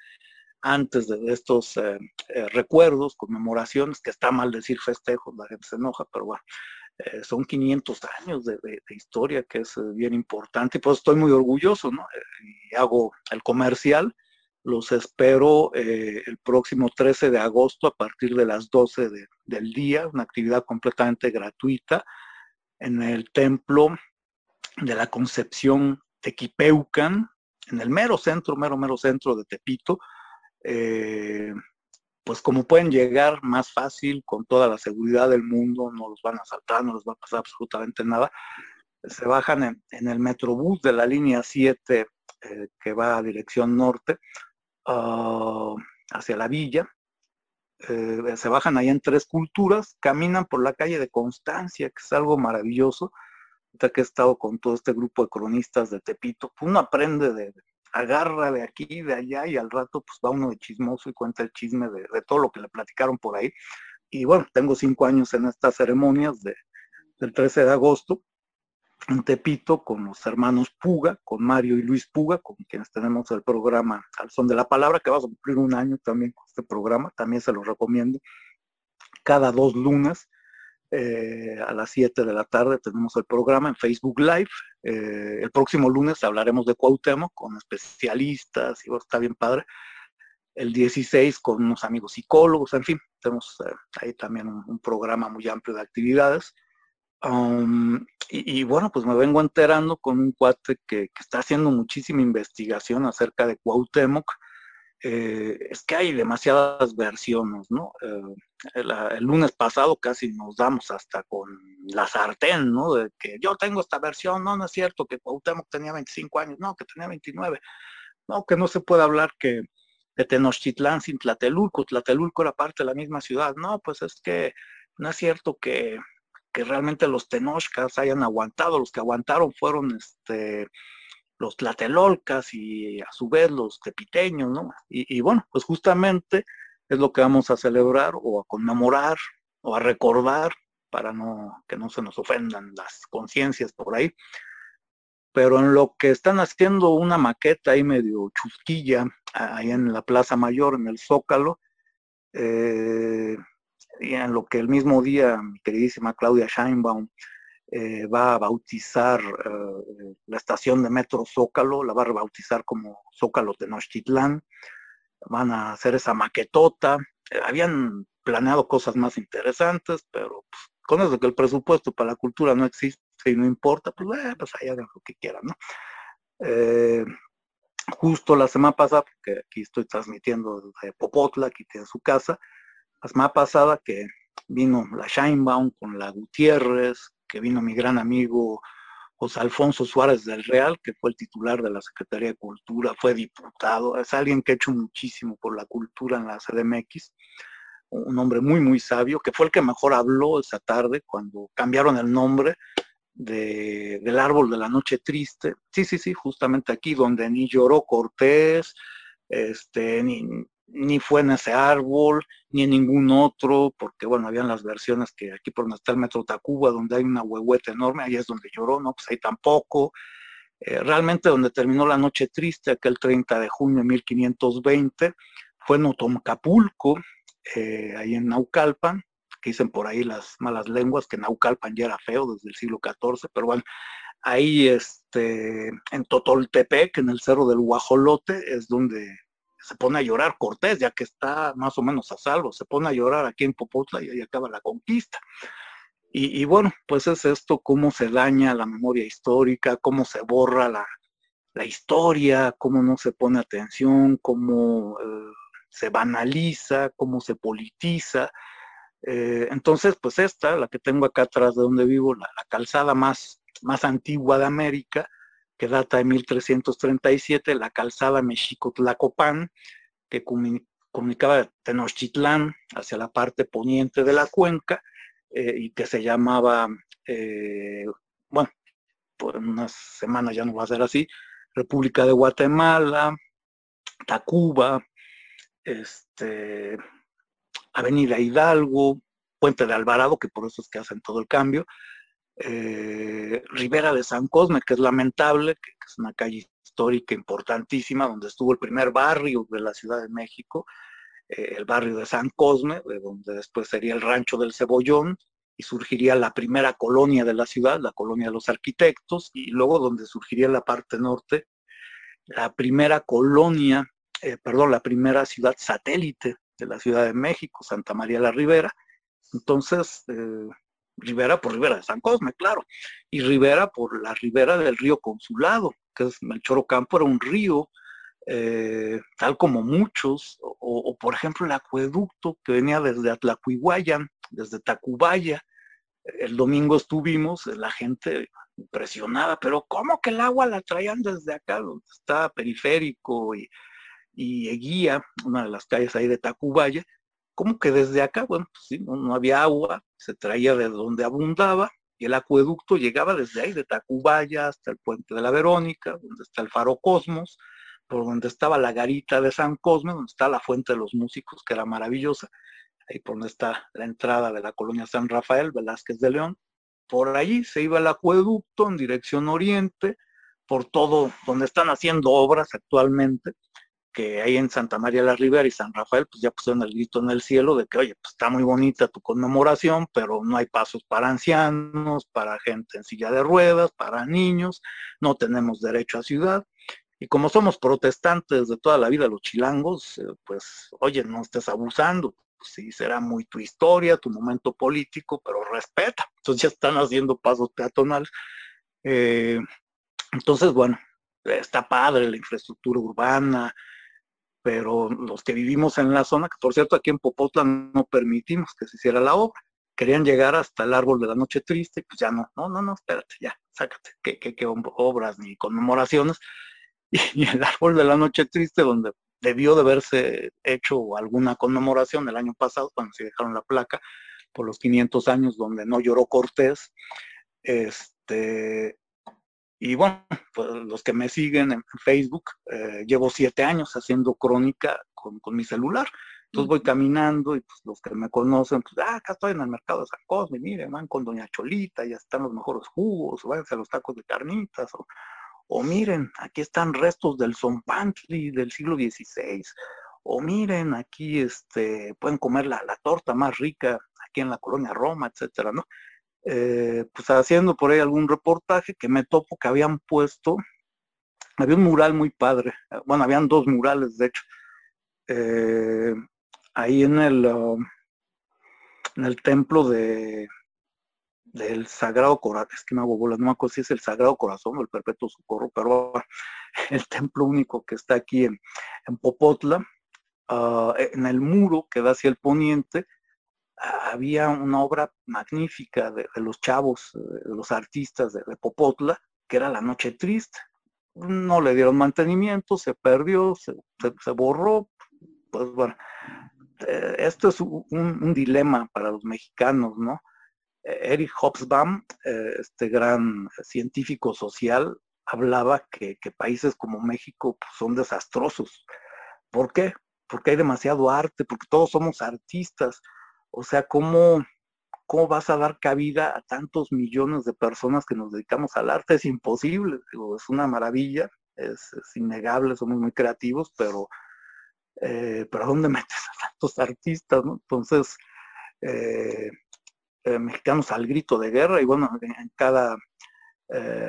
antes de estos eh, eh, recuerdos, conmemoraciones, que está mal decir festejos, la gente se enoja, pero bueno, eh, son 500 años de, historia, que es bien importante, y pues estoy muy orgulloso, ¿no? y hago el comercial, los espero el próximo 13 de agosto a partir de las 12 del día, una actividad completamente gratuita en el templo de la Concepción Tequipeucan, en el mero centro, mero, mero centro de Tepito, eh, pues como pueden llegar más fácil, con toda la seguridad del mundo, no los van a saltar, no les va a pasar absolutamente nada, se bajan en, el metrobús de la línea 7 eh, que va a dirección norte ah, hacia la villa. Eh, se bajan ahí en tres culturas, caminan por la calle de Constancia, que es algo maravilloso. Ya que he estado con todo este grupo de cronistas de Tepito, uno aprende de, agarra de aquí, de allá y al rato pues va uno de chismoso y cuenta el chisme de, todo lo que le platicaron por ahí. Y bueno, tengo cinco años en estas ceremonias de, del 13 de agosto en Tepito con los hermanos Puga, con Mario y Luis Puga, con quienes tenemos el programa Al Son de la Palabra, que va a cumplir un año también con este programa, también se los recomiendo. Cada dos lunes eh, a las 7 de la tarde tenemos el programa en Facebook Live. Eh, el próximo lunes hablaremos de Cuauhtémoc con especialistas y está bien padre. El 16 con unos amigos psicólogos, en fin, tenemos eh, ahí también un, programa muy amplio de actividades. Um, y, bueno, pues me vengo enterando con un cuate que, que está haciendo muchísima investigación acerca de Cuauhtémoc es que hay demasiadas versiones, ¿no? Eh, el, lunes pasado casi nos damos hasta con la sartén, ¿no? Que yo tengo esta versión, no, no es cierto, que Cuauhtémoc tenía 25 años, no, que tenía 29, no, que no se puede hablar que de Tenochtitlán sin Tlatelulco. Tlatelulco era parte de la misma ciudad. No, pues es que no es cierto que, que realmente los tenochcas hayan aguantado. Los que aguantaron fueron este, los tlatelolcas y a su vez los tepiteños, ¿no? Y, bueno, pues justamente es lo que vamos a celebrar o a conmemorar o a recordar para no, que no se nos ofendan las conciencias por ahí. Pero en lo que están haciendo una maqueta ahí medio chusquilla, ahí en la Plaza Mayor, en el Zócalo, eh, y en lo que el mismo día mi queridísima Claudia Scheinbaum eh, va a bautizar eh, la estación de metro Zócalo, la va a rebautizar como Zócalo Tenochtitlán, van a hacer esa maquetota, habían planeado cosas más interesantes, pero pues, con eso que el presupuesto para la cultura no existe y no importa, pues, eh, pues hagan lo que quieran, ¿no? Eh, justo la semana pasada, porque aquí estoy transmitiendo desde Popotla, aquí tiene su casa, la semana pasada que vino la Shinebaum con la Gutiérrez, que vino mi gran amigo José Alfonso Suárez del Real, que fue el titular de la Secretaría de Cultura, fue diputado, es alguien que ha hecho muchísimo por la cultura en la CDMX un hombre muy, muy sabio, que fue el que mejor habló esa tarde cuando cambiaron el nombre de, del árbol de la noche triste. Sí, sí, sí, justamente aquí donde ni lloró Cortés, este, ni, ni fue en ese árbol, ni en ningún otro, porque bueno, habían las versiones que aquí por donde está el metro Tacuba, donde hay una huehueta enorme, ahí es donde lloró, no, pues ahí tampoco. Eh, realmente donde terminó la noche triste, aquel 30 de junio de 1520, fue en Otomcapulco, eh, ahí en Naucalpan, que dicen por ahí las malas lenguas que Naucalpan ya era feo desde el siglo XIV, pero bueno, ahí este, en Totoltepec, en el cerro del Guajolote, es donde se pone a llorar Cortés, ya que está más o menos a salvo, se pone a llorar aquí en Popotla y ahí acaba la conquista. Y, bueno, pues es esto, cómo se daña la memoria histórica, cómo se borra la, la historia, cómo no se pone atención, cómo eh, se banaliza, cómo se politiza. Eh, entonces, pues esta, la que tengo acá atrás de donde vivo, la, calzada más, más antigua de América, que data de 1337, la calzada Mexico-Tlacopan, que comunicaba Tenochtitlán hacia la parte poniente de la cuenca eh, y que se llamaba, eh, bueno, por unas semanas ya no va a ser así, República de Guatemala, Tacuba, este, Avenida Hidalgo, Puente de Alvarado, que por eso es que hacen todo el cambio, eh, Rivera de San Cosme, que es lamentable, que, es una calle histórica importantísima, donde estuvo el primer barrio de la Ciudad de México, eh, el barrio de San Cosme, de donde después sería el rancho del Cebollón, y surgiría la primera colonia de la ciudad, la colonia de los arquitectos, y luego donde surgiría la parte norte, la primera colonia eh, perdón, la primera ciudad satélite de la Ciudad de México, Santa María la Ribera. Entonces, eh, Ribera por Ribera de San Cosme, claro, y Ribera por la ribera del río Consulado, que es Melchor Ocampo, era un río, eh, tal como muchos, o, por ejemplo el acueducto que venía desde Atlacuiguayan, desde Tacubaya. El domingo estuvimos, la gente impresionada, pero ¿cómo que el agua la traían desde acá, donde está periférico y y Eguía, una de las calles ahí de Tacubaya, como que desde acá, bueno, pues sí, no, había agua, se traía de donde abundaba, y el acueducto llegaba desde ahí, de Tacubaya hasta el puente de la Verónica, donde está el faro Cosmos, por donde estaba la garita de San Cosme, donde está la fuente de los músicos, que era maravillosa, ahí por donde está la entrada de la colonia San Rafael, Velázquez de León, por ahí se iba el acueducto en dirección oriente, por todo donde están haciendo obras actualmente, que ahí en Santa María la Ribera y San Rafael, pues ya pusieron el grito en el cielo de que, oye, pues está muy bonita tu conmemoración, pero no hay pasos para ancianos, para gente en silla de ruedas, para niños, no tenemos derecho a ciudad. Y como somos protestantes de toda la vida los chilangos, eh, pues, oye, no estés abusando, sí, será muy tu historia, tu momento político, pero respeta. Entonces ya están haciendo pasos peatonales. Eh, entonces, bueno, está padre la infraestructura urbana, pero los que vivimos en la zona, que por cierto aquí en Popotla no permitimos que se hiciera la obra, querían llegar hasta el árbol de la noche triste, pues ya no, no, no, no, espérate, ya, sácate, que, que, obras ni conmemoraciones. Y, el árbol de la noche triste, donde debió de haberse hecho alguna conmemoración el año pasado cuando se dejaron la placa por los 500 años donde no lloró Cortés. Este, y bueno, pues los que me siguen en Facebook, eh, llevo siete años haciendo crónica con, con mi celular. Entonces voy caminando y pues los que me conocen, pues, ah, acá estoy en el mercado de San Cosme, miren, van con Doña Cholita, ya están los mejores jugos, váyanse a los tacos de carnitas, o, o miren, aquí están restos del Zompantli del siglo XVI, o miren, aquí este, pueden comer la, la torta más rica aquí en la colonia Roma, etcétera, ¿no? Eh, pues haciendo por ahí algún reportaje que me topo que habían puesto, había un mural muy padre, bueno, habían dos murales, de hecho, eh, ahí en el, um, en el templo de del Sagrado Corazón, es que no hago bolas, no me acuerdo si es el Sagrado Corazón o el Perpetuo Socorro, pero el templo único que está aquí en, Popotla, ah, en el muro que da hacia el poniente, había una obra magnífica de, los chavos, de los artistas de, Popotla, que era La Noche Triste. No le dieron mantenimiento, se perdió, se, borró. Pues bueno, eh, esto es un, dilema para los mexicanos, ¿no? Eric Hobsbawm, eh, este gran científico social, hablaba que, países como México pues, son desastrosos. ¿Por qué? Porque hay demasiado arte, porque todos somos artistas. O sea, ¿cómo, cómo vas a dar cabida a tantos millones de personas que nos dedicamos al arte? Es imposible, es una maravilla, es, innegable, somos muy creativos, pero, eh, ¿dónde metes a tantos artistas? Entonces, eh, eh, mexicanos al grito de guerra y bueno, en cada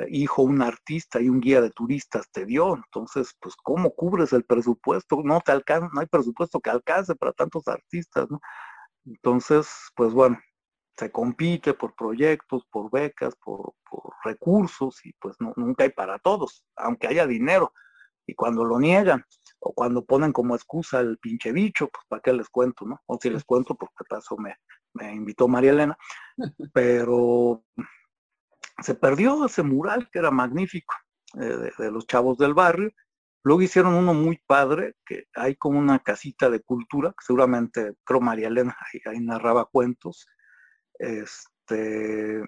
hijo un artista y un guía de turistas te dio, entonces, pues, ¿cómo cubres el presupuesto? No te alcanza, no hay presupuesto que alcance para tantos artistas. Entonces, pues bueno, se compite por proyectos, por becas, por, recursos y pues nunca hay para todos, aunque haya dinero. Y cuando lo niegan o cuando ponen como excusa el pinche bicho, pues para qué les cuento, ¿no? O si les cuento, porque paso me, me invitó María Elena, pero se perdió ese mural que era magnífico eh, de los chavos del barrio Luego hicieron uno muy padre, que hay como una casita de cultura, que seguramente creo María Elena ahí, narraba cuentos. Este,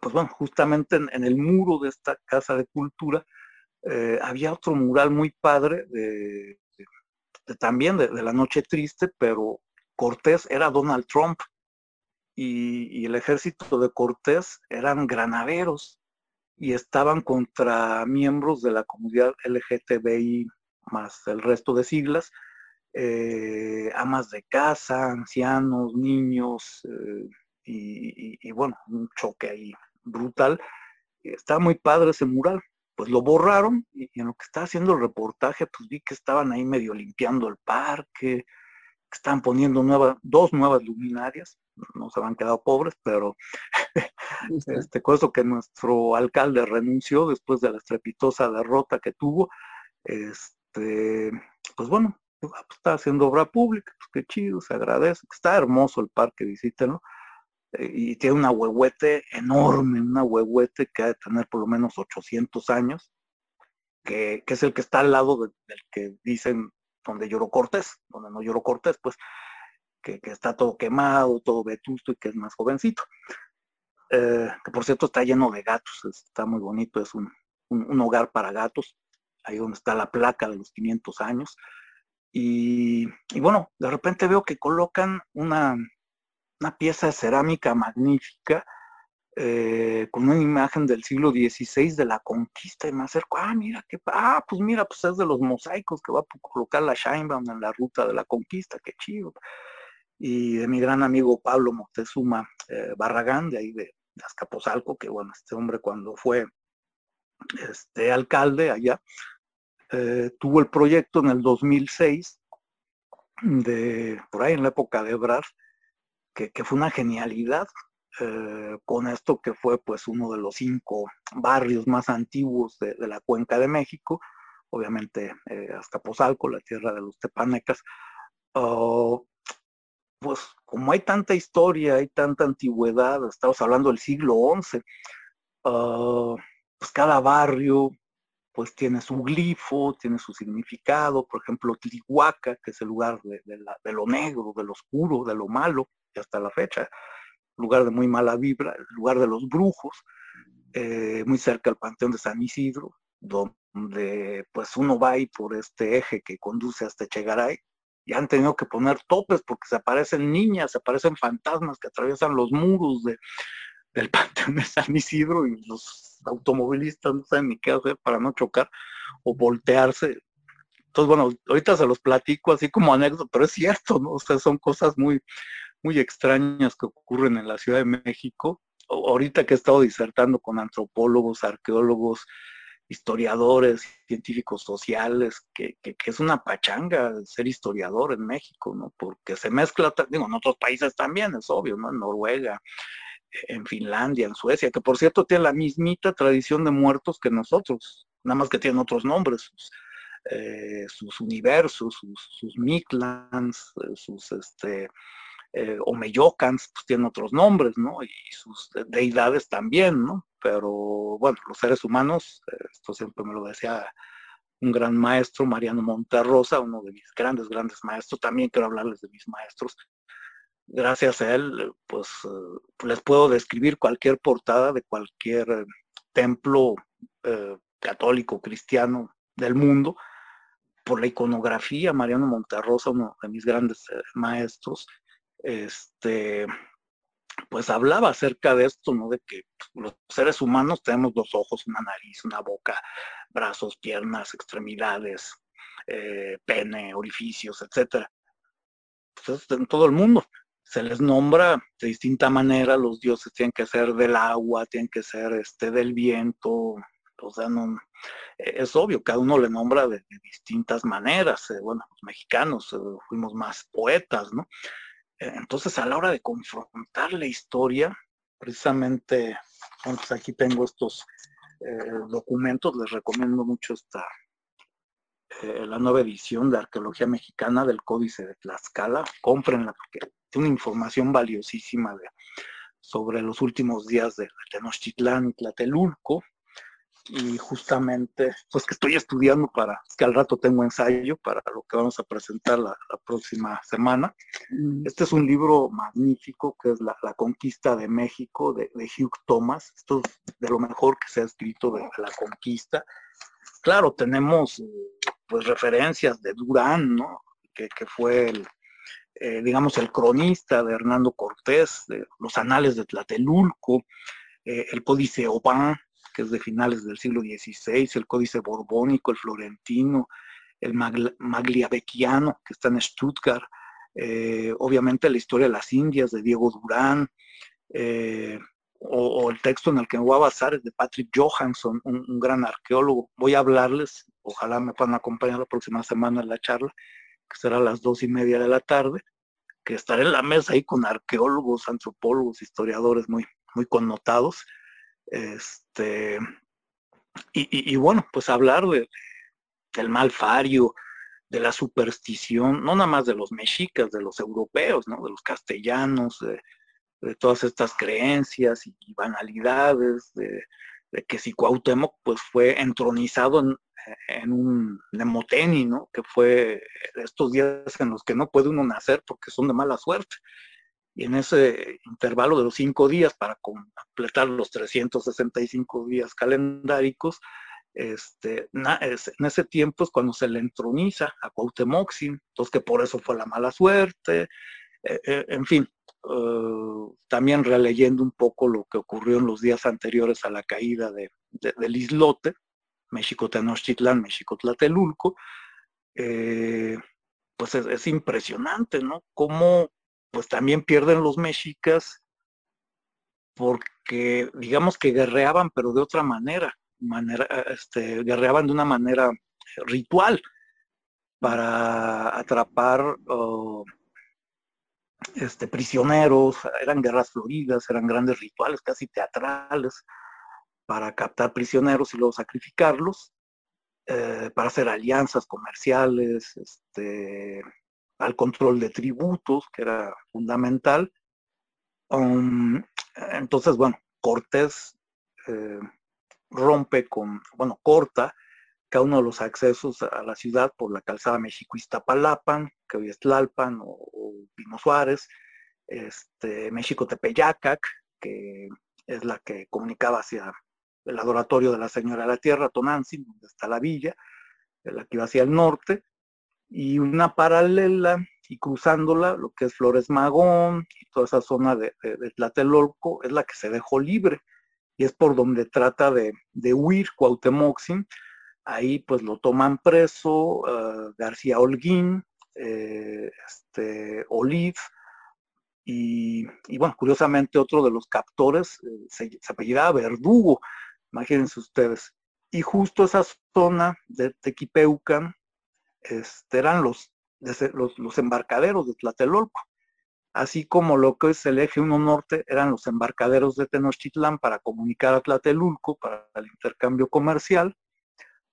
pues bueno, justamente en, el muro de esta casa de cultura eh, había otro mural muy padre de, también de, la noche triste, pero Cortés era Donald Trump y, y el ejército de Cortés eran granaderos y estaban contra miembros de la comunidad LGTBI más el resto de siglas, eh, amas de casa, ancianos, niños, eh, y, bueno, un choque ahí brutal. Está muy padre ese mural. Pues lo borraron y, en lo que estaba haciendo el reportaje, pues vi que estaban ahí medio limpiando el parque, que estaban poniendo nuevas, dos nuevas luminarias, no se han quedado pobres, pero este, cosa que nuestro alcalde renunció después de la estrepitosa derrota que tuvo, este, pues bueno, pues, ah, pues, está haciendo obra pública, pues qué chido, se agradece, está hermoso el parque, visítenlo, eh, y tiene una huehuete enorme, una huehuete que ha de tener por lo menos 800 años, que, es el que está al lado del que dicen donde lloró Cortés, donde no lloró Cortés, pues que, está todo quemado, todo vetusto y que es más jovencito. Eh, que por cierto está lleno de gatos, está muy bonito, es un, hogar para gatos, ahí donde está la placa de los 500 años. Y, bueno, de repente veo que colocan una, una pieza de cerámica magnífica eh, con una imagen del siglo XVI de la conquista y me acerco, ah, mira, qué, ah, pues mira, pues es de los mosaicos que va a colocar la Scheinbaum en la ruta de la conquista, qué chido y de mi gran amigo Pablo Moctezuma eh, Barragán, de ahí de, Azcapotzalco, que bueno, este hombre cuando fue este, alcalde allá, eh, tuvo el proyecto en el 2006, de, por ahí en la época de Ebrard, que, fue una genialidad, eh, con esto que fue pues uno de los cinco barrios más antiguos de, la cuenca de México, obviamente Azcapotzalco, la tierra de los tepanecas, oh, pues como hay tanta historia, hay tanta antigüedad, estamos hablando del siglo XI, ah, pues cada barrio pues tiene su glifo, tiene su significado, por ejemplo, Tlihuaca, que es el lugar de, lo negro, de lo oscuro, de lo malo, y hasta la fecha, lugar de muy mala vibra, el lugar de los brujos, eh, muy cerca del Panteón de San Isidro, donde pues uno va ahí por este eje que conduce hasta Chegaray, y han tenido que poner topes porque se aparecen niñas, se aparecen fantasmas que atraviesan los muros de, del Panteón de San Isidro y los automovilistas no saben ni qué hacer para no chocar o voltearse. Entonces, bueno, ahorita se los platico así como anécdota, pero es cierto, ¿no? O sea, son cosas muy, muy extrañas que ocurren en la Ciudad de México. Ahorita que he estado disertando con antropólogos, arqueólogos, historiadores, científicos sociales, que, es una pachanga ser historiador en México, ¿no? Porque se mezcla, digo, en otros países también, es obvio, ¿no? En Noruega, en Finlandia, en Suecia, que por cierto tiene la mismita tradición de muertos que nosotros, nada más que tienen otros nombres, sus, eh, universos, sus, sus eh, sus este, eh, Omeyocans, pues tienen otros nombres, ¿no? Y sus deidades también, ¿no? Pero bueno, los seres humanos, esto siempre me lo decía un gran maestro, Mariano Monterrosa, uno de mis grandes, grandes maestros, también quiero hablarles de mis maestros, gracias a él, pues eh, les puedo describir cualquier portada de cualquier eh, templo eh, católico, cristiano del mundo, por la iconografía, Mariano Monterrosa, uno de mis grandes maestros, este, pues hablaba acerca de esto, ¿no? De que los seres humanos tenemos dos ojos, una nariz, una boca, brazos, piernas, extremidades, pene, orificios, etcétera. Pues en todo el mundo se les nombra de distinta manera, los dioses tienen que ser del agua, tienen que ser este, del viento, o sea, no, e, es obvio, cada uno le nombra de, distintas maneras, eh, bueno, los mexicanos eh, fuimos más poetas, ¿no? Eh, entonces, a la hora de confrontar la historia, precisamente, entonces aquí tengo estos documentos, les recomiendo mucho esta, la nueva edición de Arqueología Mexicana del Códice de Tlaxcala, cómprenla porque una información valiosísima de, sobre los últimos días de Tenochtitlán y Tlatelulco. Y justamente, pues que estoy estudiando para, que al rato tengo ensayo para lo que vamos a presentar la, próxima semana. Mm. Este es un libro magnífico que es La, Conquista de México de, Hugh Thomas. Esto es de lo mejor que se ha escrito de, la conquista. Claro, tenemos pues referencias de Durán, ¿no? Que, que fue el, eh, digamos, el cronista de Hernando Cortés, de los anales de Tlatelulco, eh, el códice Oban, que es de finales del siglo XVI, el códice borbónico, el florentino, el magliabequiano, que está en Stuttgart, eh, obviamente la historia de las Indias de Diego Durán, o, el texto en el que me voy a basar es de Patrick Johansson, un, un, gran arqueólogo. Voy a hablarles, ojalá me puedan acompañar la próxima semana en la charla, que será a las dos y media de la tarde, que estaré en la mesa ahí con arqueólogos, antropólogos, historiadores muy, muy connotados. Este, y, bueno, pues hablar de, del malfario, de la superstición, no nada más de los mexicas, de los europeos, ¿no? de los castellanos, de, todas estas creencias y, banalidades, de, que si Cuauhtémoc pues fue entronizado en, en un Nemoteni, ¿no? Que fue estos días en los que no puede uno nacer porque son de mala suerte. Y en ese intervalo de los cinco días para completar los 365 días calendáricos, este, en ese tiempo es cuando se le entroniza a Cuauhtémoc, entonces que por eso fue la mala suerte, eh, eh, en fin, eh, también releyendo un poco lo que ocurrió en los días anteriores a la caída de, del islote, México Tenochtitlán, México Tlatelulco, eh, pues es, impresionante, ¿no? Cómo pues también pierden los mexicas porque digamos que guerreaban, pero de otra manera, manera este, guerreaban de una manera ritual para atrapar este, prisioneros, eran guerras floridas, eran grandes rituales, casi teatrales para captar prisioneros y luego sacrificarlos, eh, para hacer alianzas comerciales, este, al control de tributos, que era fundamental. Um, entonces, bueno, Cortés eh, rompe con, bueno, corta cada uno de los accesos a la ciudad por la calzada México-Iztapalapan, que hoy es Tlalpan o, o Pino Suárez, este, México-Tepeyacac, que es la que comunicaba hacia el adoratorio de la Señora de la Tierra, Tonantzin, donde está la villa, la que iba hacia el norte, y una paralela y cruzándola, lo que es Flores Magón y toda esa zona de, Tlatelolco, es la que se dejó libre, y es por donde trata de, huir Cuauhtémoc, ahí pues lo toman preso eh, García Holguín, eh, este, Oliv, y, bueno, curiosamente otro de los captores eh, se, se, apellidaba Verdugo, imagínense ustedes. Y justo esa zona de Tequipeucan este, eran los, los, embarcaderos de Tlatelolco, así como lo que es el eje 1 norte eran los embarcaderos de Tenochtitlán para comunicar a Tlatelulco, para el intercambio comercial.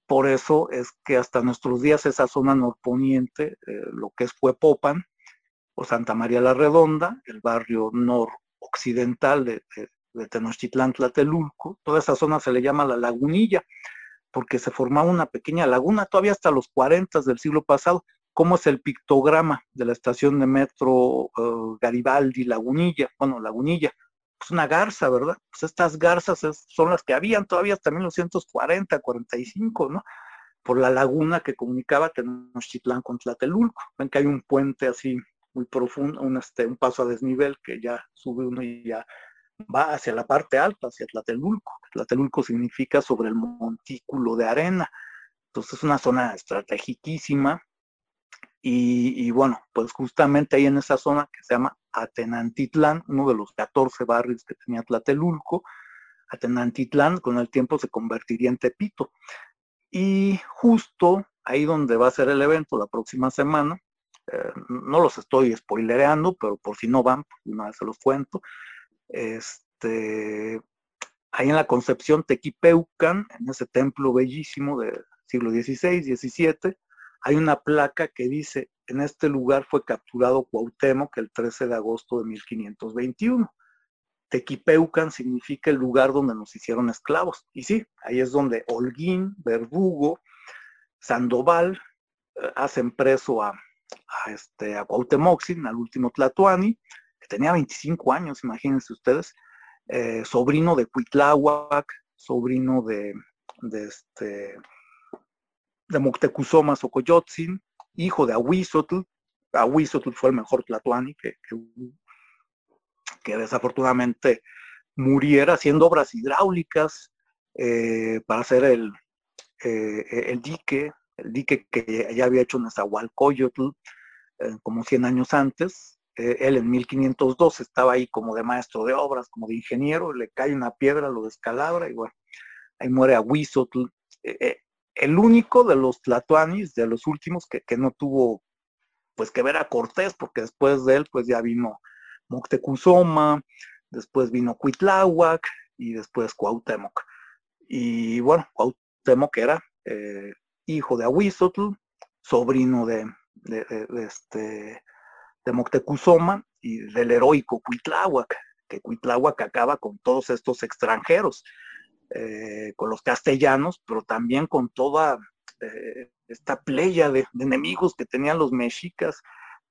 Por eso es que hasta nuestros días esa zona norponiente, eh, lo que es Huepopan, o Santa María la Redonda, el barrio noroccidental de, de, de Tenochtitlán, Tlatelulco, toda esa zona se le llama la lagunilla, porque se formaba una pequeña laguna, todavía hasta los 40 del siglo pasado, como es el pictograma de la estación de metro uh, Garibaldi, Lagunilla, bueno, Lagunilla, pues una garza, ¿verdad? Pues estas garzas son las que habían todavía hasta 1940, 45, ¿no? Por la laguna que comunicaba Tenochtitlán con Tlatelulco. Ven que hay un puente así muy profundo, un, este, un paso a desnivel que ya sube uno y ya va hacia la parte alta, hacia Tlatelulco. Tlatelulco significa sobre el montículo de arena. Entonces es una zona estrategiquísima. Y, y, bueno, pues justamente ahí en esa zona que se llama Atenantitlán, uno de los 14 barrios que tenía Tlatelulco, Atenantitlán con el tiempo se convertiría en Tepito. Y justo ahí donde va a ser el evento la próxima semana, eh, no los estoy spoilereando, pero por si no van, pues una vez se los cuento. Este, ahí en la Concepción Tequipeucan, en ese templo bellísimo del siglo XVI, XVII, hay una placa que dice, en este lugar fue capturado Cuauhtémoc el 13 de agosto de 1521. Tequipeucan significa el lugar donde nos hicieron esclavos. Y sí, ahí es donde Holguín, Verdugo, Sandoval eh, hacen preso a, a, este, al último Tlatuani, tenía 25 años, imagínense ustedes, eh, sobrino de Cuitláhuac, sobrino de, de, este, de Moctezuma Xocoyotzin, hijo de Ahuizotl. Ahuizotl fue el mejor Tlatuani que, que, que desafortunadamente muriera haciendo obras hidráulicas eh, para hacer el, eh, el dique el dique que ya había hecho Nezahualcóyotl eh, como 100 años antes. Eh, él en 1502 estaba ahí como de maestro de obras, como de ingeniero, le cae una piedra, lo descalabra y bueno, ahí muere Ahuizotl. Eh, el único de los tlatoanis, de los últimos, que, que, no tuvo pues que ver a Cortés, porque después de él pues ya vino Moctezuma, después vino Cuitláhuac y después Cuauhtémoc. Y bueno, Cuauhtémoc era eh, hijo de Ahuizotl, sobrino de, de, este, de Moctezuma y del heroico Cuitláhuac, que Cuitláhuac acaba con todos estos extranjeros, eh, con los castellanos, pero también con toda eh, esta playa de, enemigos que tenían los mexicas,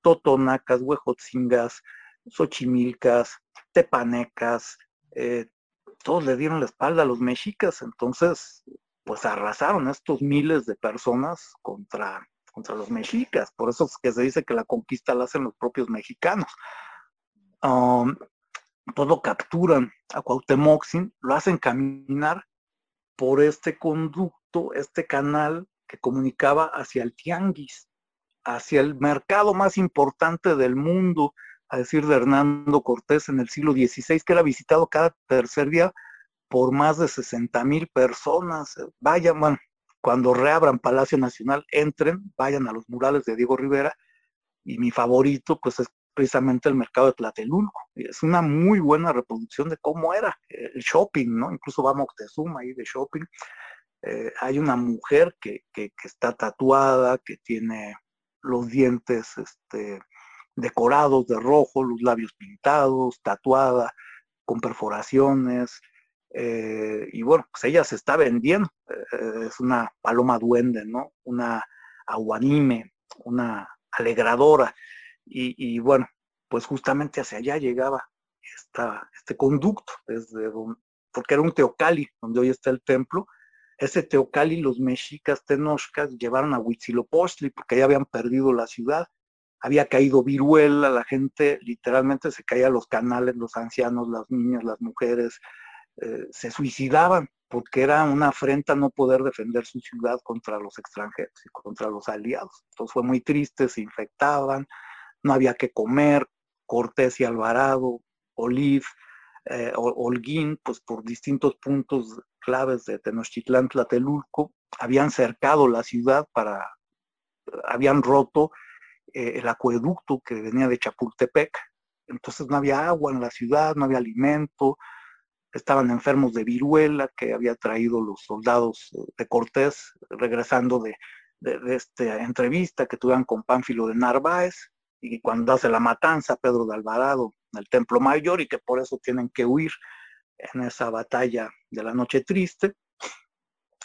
totonacas, huejotzingas, xochimilcas, tepanecas, eh, todos le dieron la espalda a los mexicas, entonces pues arrasaron a estos miles de personas contra, contra los mexicas. Por eso es que se dice que la conquista la hacen los propios mexicanos. Um, todo capturan a Cuauhtémoc, lo hacen caminar por este conducto, este canal que comunicaba hacia el tianguis, hacia el mercado más importante del mundo, a decir de Hernando Cortés en el siglo XVI, que era visitado cada tercer día por más de 60 mil personas. Vayan, bueno, cuando reabran Palacio Nacional, entren, vayan a los murales de Diego Rivera y mi favorito pues es precisamente el mercado de Tlatelulco. Es una muy buena reproducción de cómo era el shopping, ¿no? Incluso va Moctezuma ahí de shopping. Eh, hay una mujer que, está tatuada, que tiene los dientes este, decorados de rojo, los labios pintados, tatuada, con perforaciones, eh, y bueno, pues ella se está vendiendo, eh, es una paloma duende, ¿no? Una aguanime, una alegradora, y, bueno, pues justamente hacia allá llegaba esta, este conducto, desde porque era un teocali, donde hoy está el templo, ese teocali los mexicas tenochcas llevaron a Huitzilopochtli porque ya habían perdido la ciudad, había caído viruela, la gente literalmente se caía los canales, los ancianos, las niñas, las mujeres, eh, se suicidaban porque era una afrenta no poder defender su ciudad contra los extranjeros y contra los aliados. Entonces fue muy triste, se infectaban, no había que comer, Cortés y Alvarado, Oliv, eh, Holguín, pues por distintos puntos claves de Tenochtitlán, Tlatelulco, habían cercado la ciudad para, habían roto eh, el acueducto que venía de Chapultepec, entonces no había agua en la ciudad, no había alimento, estaban enfermos de viruela que había traído los soldados de Cortés regresando de, esta entrevista que tuvieron con Pánfilo de Narváez y cuando hace la matanza Pedro de Alvarado en el Templo Mayor y que por eso tienen que huir en esa batalla de la noche triste,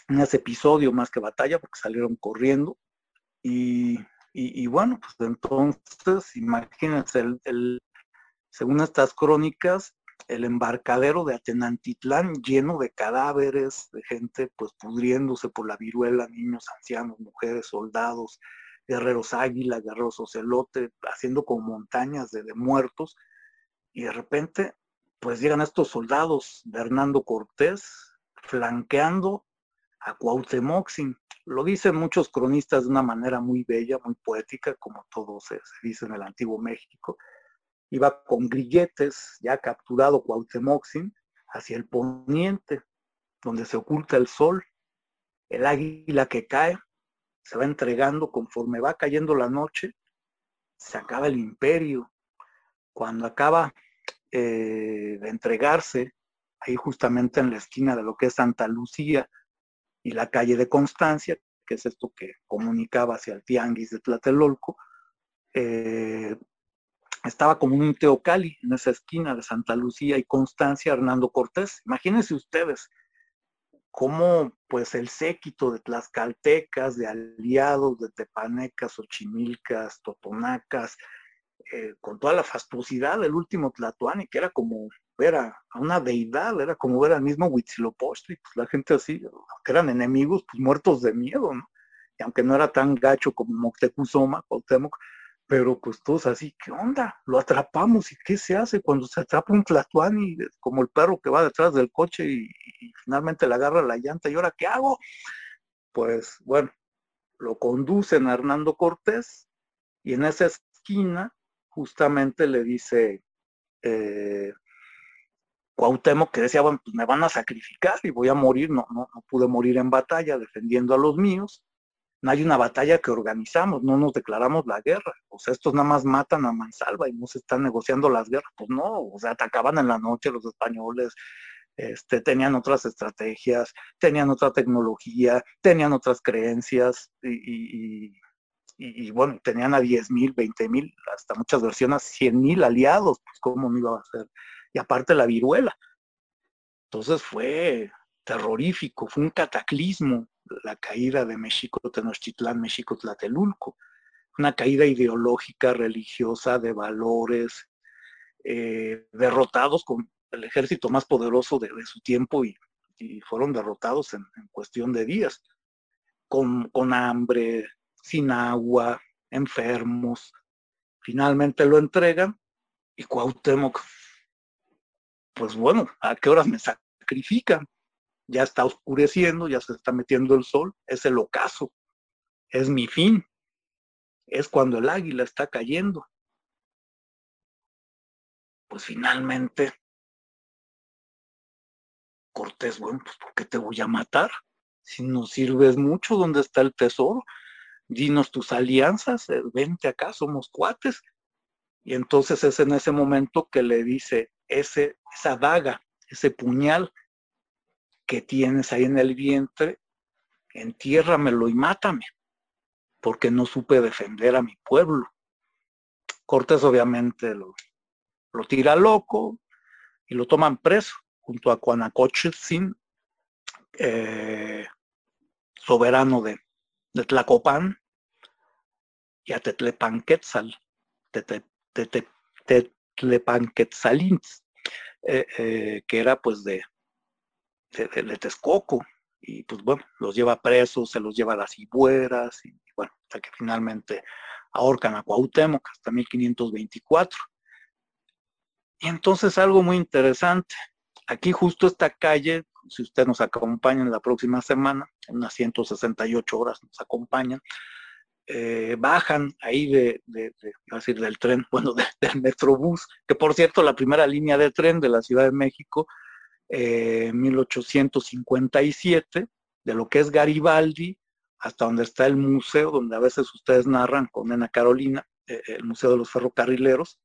en ese episodio más que batalla porque salieron corriendo y, y, bueno, pues entonces imagínense, el, según estas crónicas, el embarcadero de Atenantitlán lleno de cadáveres, de gente pues pudriéndose por la viruela, niños, ancianos, mujeres, soldados, guerreros águila, guerreros ocelote, haciendo como montañas de, muertos, y de repente pues llegan estos soldados de Hernando Cortés flanqueando a Cuauhtémoc. Lo dicen muchos cronistas de una manera muy bella, muy poética, como todo se dice en el antiguo México, iba con grilletes, ya capturado Cuauhtémoc hacia el poniente, donde se oculta el sol, el águila que cae, se va entregando conforme va cayendo la noche, se acaba el imperio. Cuando acaba eh, de entregarse, ahí justamente en la esquina de lo que es Santa Lucía y la calle de Constancia, que es esto que comunicaba hacia el Tianguis de Tlatelolco, eh, estaba como un teocali en esa esquina de Santa Lucía y Constancia Hernando Cortés. Imagínense ustedes cómo pues el séquito de tlaxcaltecas, de aliados, de tepanecas, ochimilcas, totonacas, eh, con toda la fastuosidad del último Tlatoani, que era como ver a, una deidad, era como ver al mismo Huitzilopochtli, pues la gente así, que eran enemigos, pues muertos de miedo, ¿no? Y aunque no era tan gacho como Moctezuma, Cuauhtémoc, pero pues todos así, ¿qué onda? Lo atrapamos y ¿qué se hace cuando se atrapa un Tlatuani como el perro que va detrás del coche y, finalmente le agarra la llanta y ahora qué hago? Pues bueno, lo conducen a Hernando Cortés y en esa esquina justamente le dice eh, Cuauhtémoc que decía, bueno, pues me van a sacrificar y voy a morir, no, no, no pude morir en batalla defendiendo a los míos, no hay una batalla que organizamos, no nos declaramos la guerra. O sea, estos nada más matan a mansalva y no se están negociando las guerras. Pues no, o sea, atacaban en la noche los españoles, este, tenían otras estrategias, tenían otra tecnología, tenían otras creencias y, bueno, tenían a 10 mil, 20 mil, hasta muchas versiones, 100 mil aliados, pues cómo no iba a ser. Y aparte la viruela. Entonces fue terrorífico, fue un cataclismo la caída de México Tenochtitlán, México Tlatelulco, una caída ideológica, religiosa, de valores, eh, derrotados con el ejército más poderoso de, su tiempo y, fueron derrotados en, cuestión de días, con, con hambre, sin agua, enfermos. Finalmente lo entregan y Cuauhtémoc, pues bueno, ¿a qué horas me sacrifican? Ya está oscureciendo, ya se está metiendo el sol, es el ocaso, es mi fin, es cuando el águila está cayendo. Pues finalmente, Cortés, bueno, pues ¿por qué te voy a matar? Si no sirves mucho, ¿dónde está el tesoro? Dinos tus alianzas, eh, vente acá, somos cuates. Y entonces es en ese momento que le dice, ese, esa daga, ese puñal que tienes ahí en el vientre, entiérramelo y mátame, porque no supe defender a mi pueblo. Cortés obviamente lo, lo tira loco y lo toman preso, junto a Cuanacochitzin, eh, soberano de, de Tlacopan, y a Tetlepanquetzal, eh, eh, que era pues de, de, Texcoco, y pues bueno, los lleva presos, se los lleva a las Ibueras, y bueno, hasta que finalmente ahorcan a Cuauhtémoc hasta 1524. Y entonces algo muy interesante, aquí justo esta calle, si usted nos acompaña en la próxima semana, en unas 168 horas nos acompañan, eh, bajan ahí de, decir, del tren, bueno, del Metrobús, que por cierto la primera línea de tren de la Ciudad de México, eh, 1857, de lo que es Garibaldi, hasta donde está el museo, donde a veces ustedes narran con Nena Carolina, eh, el Museo de los Ferrocarrileros,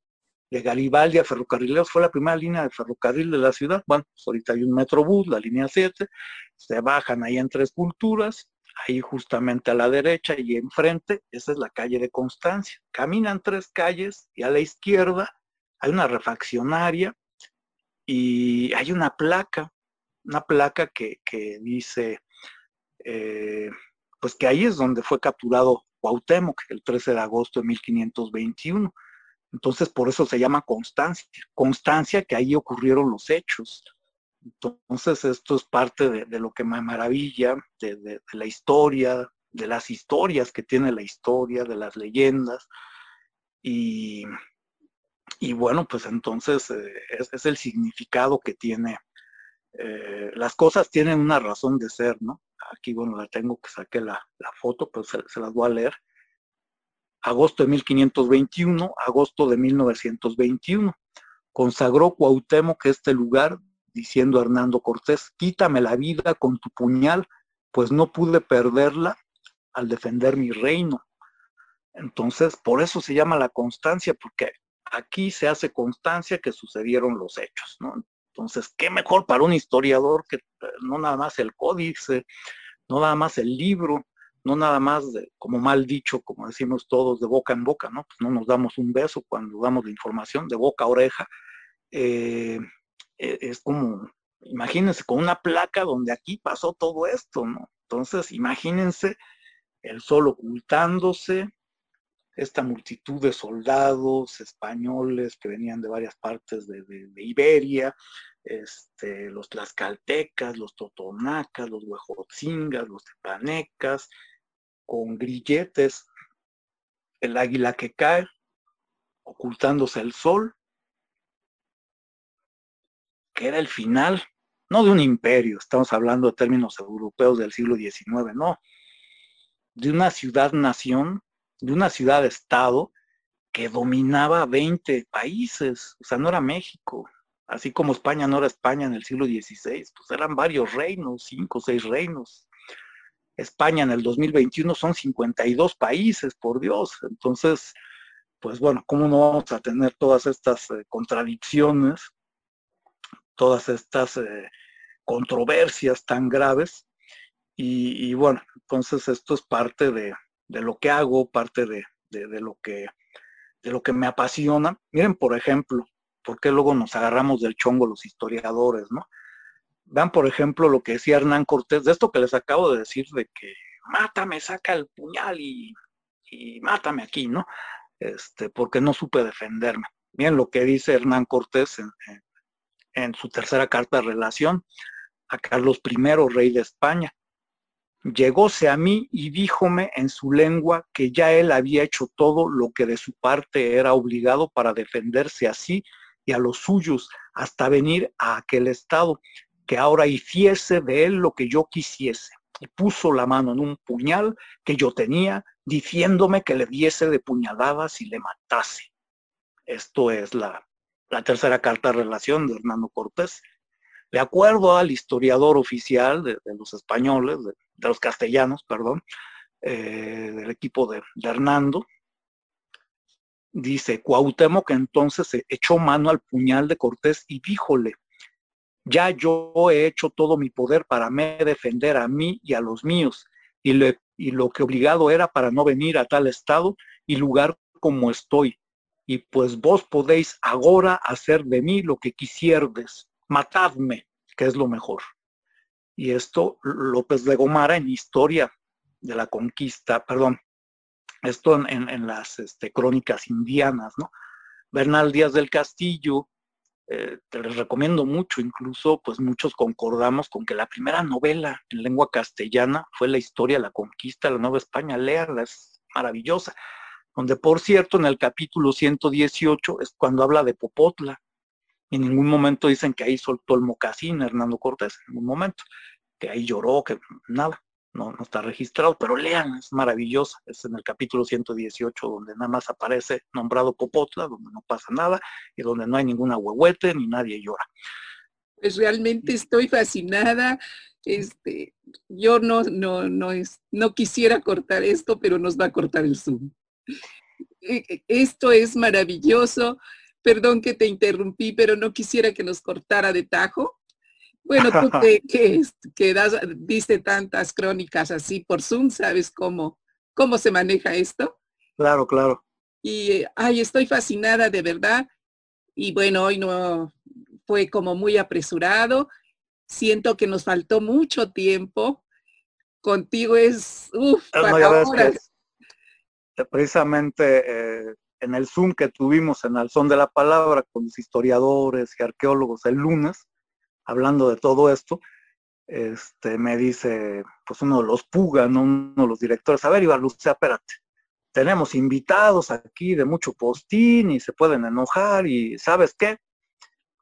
de Garibaldi a Ferrocarrileros, fue la primera línea de ferrocarril de la ciudad. Bueno, pues ahorita hay un Metrobús, la línea 7, se bajan ahí en tres culturas, ahí justamente a la derecha y enfrente, esa es la calle de Constancia. Caminan tres calles y a la izquierda hay una refaccionaria y hay una placa, una placa que, dice, eh, pues que ahí es donde fue capturado Cuauhtémoc el 13 de agosto de 1521. Entonces, por eso se llama Constancia. Constancia que ahí ocurrieron los hechos. Entonces, esto es parte de, lo que me maravilla, de, la historia, de las historias que tiene la historia, de las leyendas. Y, bueno, pues entonces eh, es, el significado que tiene. Eh, las cosas tienen una razón de ser, ¿no? Aquí, bueno, la tengo que saqué la, foto, pero se, se, las voy a leer. Agosto de 1521, agosto de 1921. Consagró Cuauhtémoc este lugar diciendo Hernando Cortés, quítame la vida con tu puñal, pues no pude perderla al defender mi reino. Entonces, por eso se llama la constancia, porque aquí se hace constancia que sucedieron los hechos, ¿no? Entonces, qué mejor para un historiador que eh, no nada más el códice, no nada más el libro, no nada más, como mal dicho, como decimos todos, de boca en boca, ¿no? Pues no nos damos un beso cuando damos la información, de boca a oreja. Eh, e, es como, imagínense, con una placa donde aquí pasó todo esto, ¿no? Entonces, imagínense el sol ocultándose, esta multitud de soldados españoles que venían de varias partes de, Iberia, este, los tlaxcaltecas, los totonacas, los huejotzingas, los tepanecas, con grilletes, el águila que cae, ocultándose el sol, que era el final, no de un imperio, estamos hablando de términos europeos del siglo XIX, no, de una ciudad-nación, de una ciudad-estado que dominaba 20 países, o sea, no era México, así como España no era España en el siglo XVI, pues eran varios reinos, cinco o seis reinos. España en el 2021 son 52 países, por Dios. Entonces, pues bueno, ¿cómo no vamos a tener todas estas eh, contradicciones todas estas eh, controversias tan graves. Y, bueno, entonces esto es parte de, lo que hago, parte de, lo que, de lo que me apasiona. Miren, por ejemplo, por qué luego nos agarramos del chongo los historiadores, ¿no? Vean, por ejemplo, lo que decía Hernán Cortés, de esto que les acabo de decir, de que mátame, saca el puñal y, mátame aquí, ¿no? Este, porque no supe defenderme. Miren lo que dice Hernán Cortés en, en su tercera carta de relación a Carlos I, rey de España. Llegóse a mí y díjome en su lengua que ya él había hecho todo lo que de su parte era obligado para defenderse a sí y a los suyos hasta venir a aquel estado, que ahora hiciese de él lo que yo quisiese. Y puso la mano en un puñal que yo tenía, diciéndome que le diese de puñaladas y le matase. Esto es la tercera carta de relación de Hernando Cortés. De acuerdo al historiador oficial de, los españoles, los castellanos, perdón, eh, del equipo de, Hernando, dice, Cuauhtémoc entonces se echó mano al puñal de Cortés y díjole, ya yo he hecho todo mi poder para me defender a mí y a los míos, y, y lo que obligado era para no venir a tal estado y lugar como estoy, y pues vos podéis ahora hacer de mí lo que quisierdes, matadme, que es lo mejor. Y esto López de Gomara en Historia de la Conquista, perdón, esto en, las este, crónicas indianas, ¿no? Bernal Díaz del Castillo, eh, te les recomiendo mucho, incluso pues muchos concordamos con que la primera novela en lengua castellana fue la historia de la conquista de la Nueva España, léala, es maravillosa, donde por cierto en el capítulo 118 es cuando habla de Popotla, en ningún momento dicen que ahí soltó el mocasín Hernando Cortés, en ningún momento, que ahí lloró, que nada no, está registrado, pero lean, es maravillosa, es en el capítulo 118 donde nada más aparece nombrado Popotla, donde no pasa nada y donde no hay ninguna huehuete ni nadie llora. Pues realmente estoy fascinada. Este, yo no, no, no, es, no quisiera cortar esto, pero nos va a cortar el Zoom. E, e, esto es maravilloso. Perdón que te interrumpí, pero no quisiera que nos cortara de tajo. Bueno, tú que, que, das, diste tantas crónicas así por Zoom, ¿sabes cómo, cómo se maneja esto? Claro, claro. Y, ay, estoy fascinada de verdad. Y bueno, hoy no fue como muy apresurado. Siento que nos faltó mucho tiempo. Contigo es, uff, para horas. precisamente eh, en el Zoom que tuvimos en el Son de la Palabra con los historiadores y arqueólogos el lunes, hablando de todo esto, este, me dice, pues uno de los Puga, uno de los directores, a ver, Iván Lucía, espérate, tenemos invitados aquí de mucho postín y se pueden enojar y ¿sabes qué?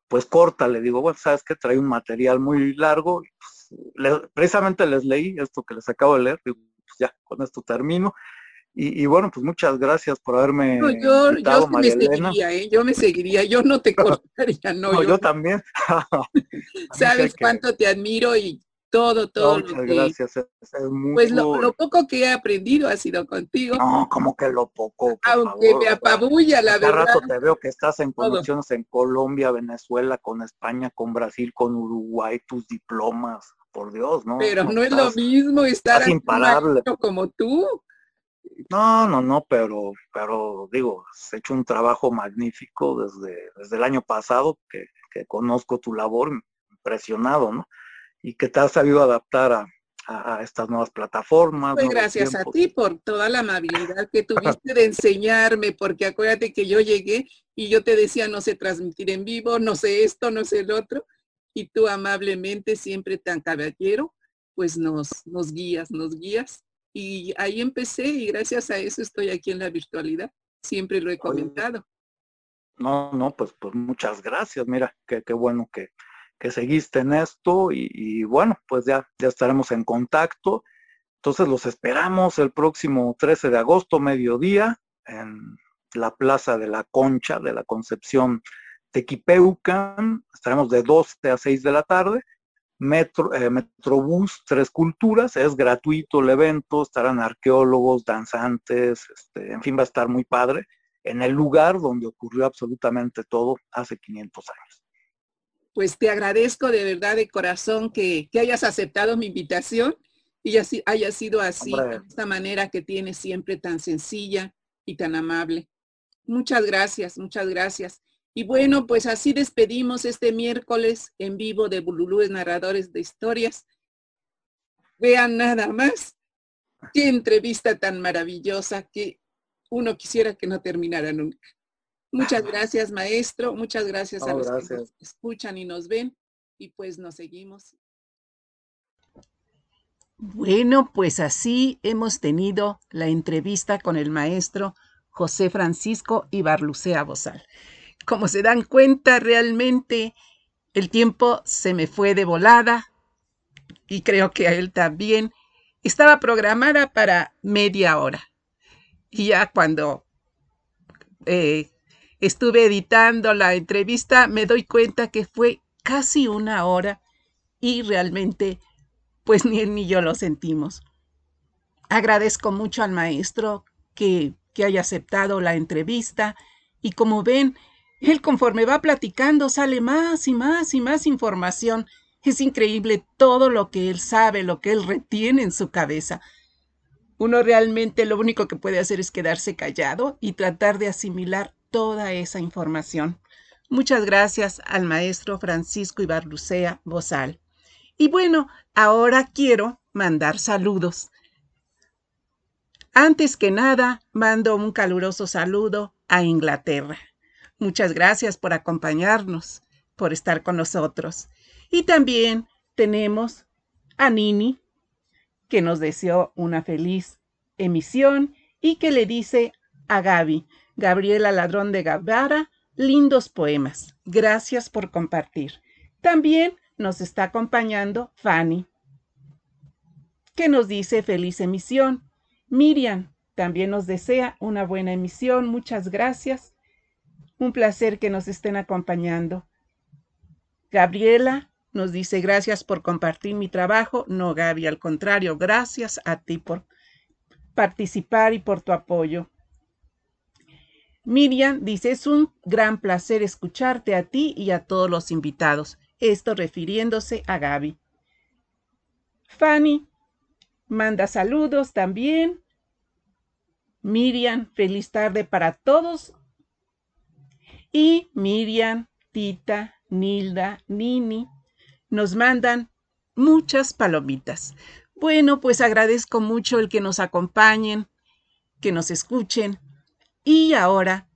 Pues corta, le digo, bueno, ¿sabes qué? Trae un material muy largo, pues, precisamente les leí esto que les acabo de leer, digo, pues ya, con esto termino. Y, bueno, pues muchas gracias por haberme no, yo, yo me seguiría, ¿eh? yo me seguiría, yo no te cortaría, no. no yo, también. Sabes cuánto te admiro y todo, todo muchas gracias. Pues lo, poco que he aprendido ha sido contigo. No, como que lo poco. Aunque me apabulla, la verdad. rato te veo que estás en conexiones en Colombia, Venezuela, con España, con Brasil, con Uruguay, tus diplomas, por Dios, ¿no? Pero no, es lo mismo estar imparable. como tú. No, no, no, pero, pero digo, has hecho un trabajo magnífico desde, desde el año pasado, que, que conozco tu labor, impresionado, ¿no? Y que te has sabido adaptar a, a, estas nuevas plataformas. Pues gracias a ti por toda la amabilidad que tuviste de enseñarme, porque acuérdate que yo llegué y yo te decía no sé transmitir en vivo, no sé esto, no sé el otro, y tú amablemente, siempre tan caballero, pues nos, nos guías, nos guías y ahí empecé y gracias a eso estoy aquí en la virtualidad. Siempre lo he comentado. No, no, pues, pues muchas gracias. Mira, qué, qué bueno que, que seguiste en esto y, bueno, pues ya, ya estaremos en contacto. Entonces los esperamos el próximo 13 de agosto, mediodía, en la Plaza de la Concha de la Concepción Tequipeucan. Estaremos de 12 a 6 de la tarde Metro, eh, Metrobús Tres Culturas, es gratuito el evento, estarán arqueólogos, danzantes, este, en fin, va a estar muy padre, en el lugar donde ocurrió absolutamente todo hace 500 años. Pues te agradezco de verdad de corazón que, hayas aceptado mi invitación y así, haya sido así, de esta manera que tienes siempre tan sencilla y tan amable. Muchas gracias, muchas gracias. Y bueno, pues así despedimos este miércoles en vivo de Bululúes Narradores de Historias. Vean nada más. Qué entrevista tan maravillosa que uno quisiera que no terminara nunca. Muchas gracias, maestro. Muchas gracias a los que nos escuchan y nos ven. Y pues nos seguimos. Bueno, pues así hemos tenido la entrevista con el maestro José Francisco Ibarlucea Bozal. Como se dan cuenta, realmente el tiempo se me fue de volada y creo que a él también. Estaba programada para media hora. Y ya cuando eh, estuve editando la entrevista, me doy cuenta que fue casi una hora y realmente, pues ni él ni yo lo sentimos. Agradezco mucho al maestro que, que haya aceptado la entrevista y como ven, él conforme va platicando sale más y más y más información. Es increíble todo lo que él sabe, lo que él retiene en su cabeza. Uno realmente lo único que puede hacer es quedarse callado y tratar de asimilar toda esa información. Muchas gracias al maestro Francisco Ibarlucea Bozal. Y bueno, ahora quiero mandar saludos. Antes que nada, mando un caluroso saludo a Inglaterra. Muchas gracias por acompañarnos, por estar con nosotros. Y también tenemos a Nini, que nos deseó una feliz emisión y que le dice a Gaby, Gabriela Ladrón de Gavara, lindos poemas. Gracias por compartir. También nos está acompañando Fanny, que nos dice feliz emisión. Miriam también nos desea una buena emisión. Muchas gracias. Un placer que nos estén acompañando. Gabriela nos dice gracias por compartir mi trabajo. No, Gaby, al contrario, gracias a ti por participar y por tu apoyo. Miriam dice, es un gran placer escucharte a ti y a todos los invitados. Esto refiriéndose a Gaby. Fanny manda saludos también. Miriam, feliz tarde para todos. Y Miriam, Tita, Nilda, Nini, nos mandan muchas palomitas. Bueno, pues agradezco mucho el que nos acompañen, que nos escuchen. Y ahora,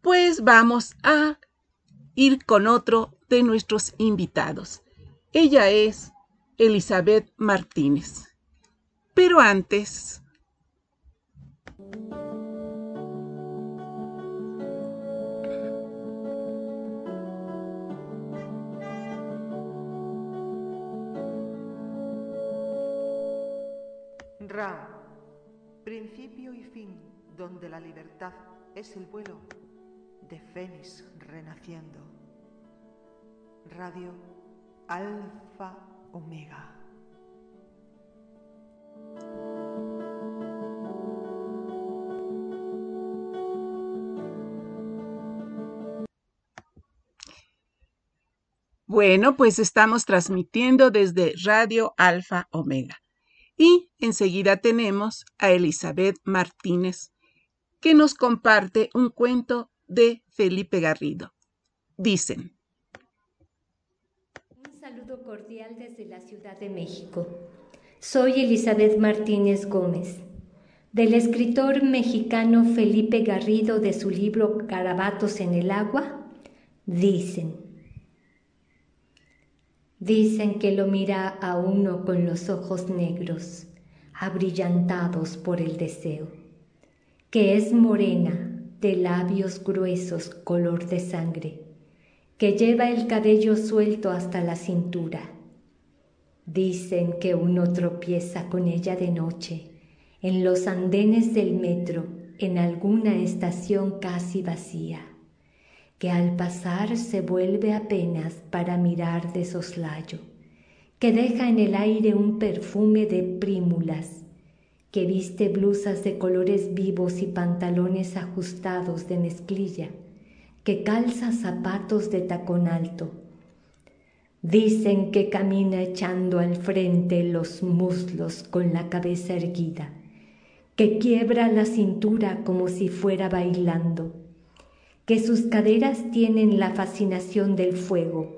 pues vamos a ir con otro de nuestros invitados. Ella es Elizabeth Martínez. Pero antes... Ra, principio y fin, donde la libertad es el vuelo de Fénix renaciendo. Radio Alfa Omega. Bueno, pues estamos transmitiendo desde Radio Alfa Omega. Y enseguida tenemos a Elizabeth Martínez, que nos comparte un cuento de Felipe Garrido. Dicen. Un saludo cordial desde la Ciudad de México. Soy Elizabeth Martínez Gómez, del escritor mexicano Felipe Garrido de su libro Carabatos en el agua. Dicen. Dicen que lo mira a uno con los ojos negros, abrillantados por el deseo, que es morena, de labios gruesos color de sangre, que lleva el cabello suelto hasta la cintura. Dicen que uno tropieza con ella de noche, en los andenes del metro, en alguna estación casi vacía que al pasar se vuelve apenas para mirar de soslayo, que deja en el aire un perfume de prímulas, que viste blusas de colores vivos y pantalones ajustados de mezclilla, que calza zapatos de tacón alto. Dicen que camina echando al frente los muslos con la cabeza erguida, que quiebra la cintura como si fuera bailando que sus caderas tienen la fascinación del fuego.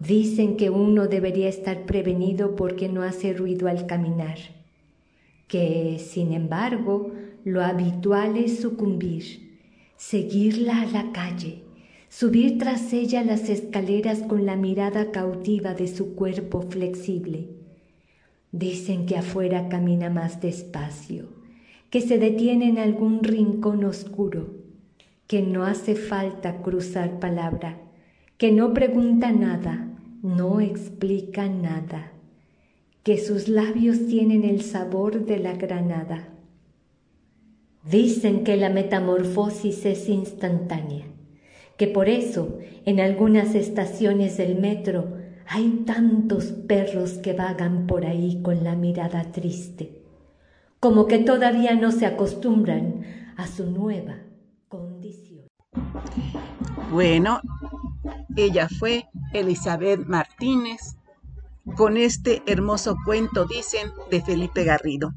Dicen que uno debería estar prevenido porque no hace ruido al caminar, que, sin embargo, lo habitual es sucumbir, seguirla a la calle, subir tras ella las escaleras con la mirada cautiva de su cuerpo flexible. Dicen que afuera camina más despacio, que se detiene en algún rincón oscuro, que no hace falta cruzar palabra, que no pregunta nada, no explica nada, que sus labios tienen el sabor de la granada. Dicen que la metamorfosis es instantánea, que por eso en algunas estaciones del metro hay tantos perros que vagan por ahí con la mirada triste, como que todavía no se acostumbran a su nueva. Bueno, ella fue Elizabeth Martínez con este hermoso cuento, dicen, de Felipe Garrido.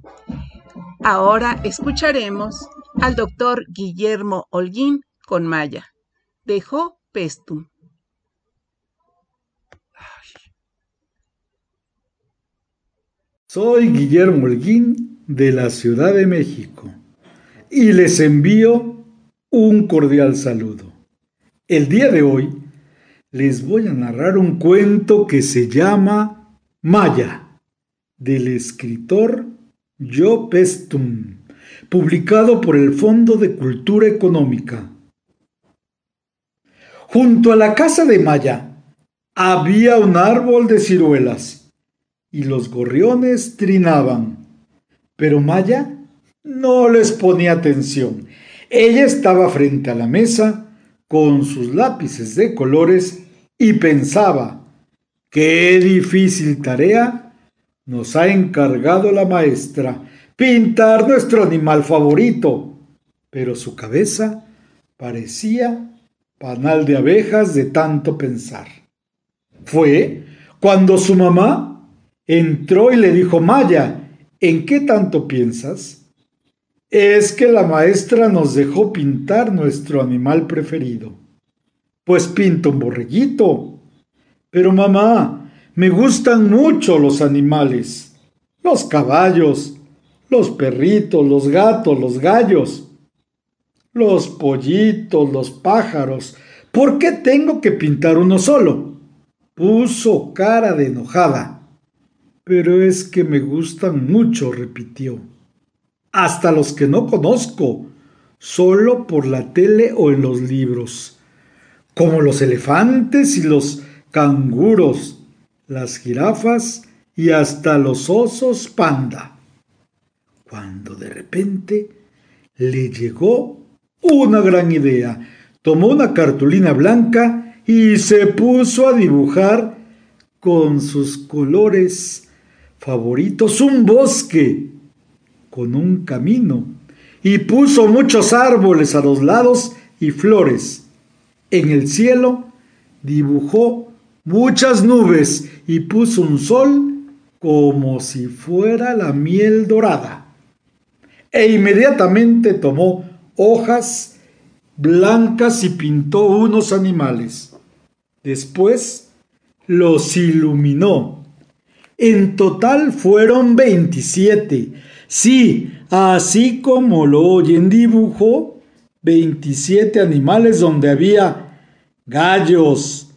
Ahora escucharemos al doctor Guillermo Holguín con Maya, dejó Pestum. Soy Guillermo Holguín de la Ciudad de México y les envío un cordial saludo. El día de hoy les voy a narrar un cuento que se llama Maya, del escritor Jo Pestum, publicado por el Fondo de Cultura Económica. Junto a la casa de Maya había un árbol de ciruelas y los gorriones trinaban, pero Maya no les ponía atención. Ella estaba frente a la mesa con sus lápices de colores y pensaba, qué difícil tarea nos ha encargado la maestra, pintar nuestro animal favorito. Pero su cabeza parecía panal de abejas de tanto pensar. Fue cuando su mamá entró y le dijo, Maya, ¿en qué tanto piensas? Es que la maestra nos dejó pintar nuestro animal preferido. Pues pinto un borreguito. Pero mamá, me gustan mucho los animales. Los caballos, los perritos, los gatos, los gallos los pollitos, los pájaros. ¿Por qué tengo que pintar uno solo? Puso cara de enojada. Pero es que me gustan mucho, repitió. Hasta los que no conozco, solo por la tele o en los libros, como los elefantes y los canguros, las jirafas y hasta los osos panda. Cuando de repente le llegó una gran idea. Tomó una cartulina blanca y se puso a dibujar con sus colores favoritos un bosque con un camino y puso muchos árboles a los lados y flores. En el cielo dibujó muchas nubes y puso un sol como si fuera la miel dorada. E inmediatamente tomó hojas blancas y pintó unos animales. Después los iluminó. En total fueron 27. Sí, así como lo oyen, dibujó 27 animales donde había gallos,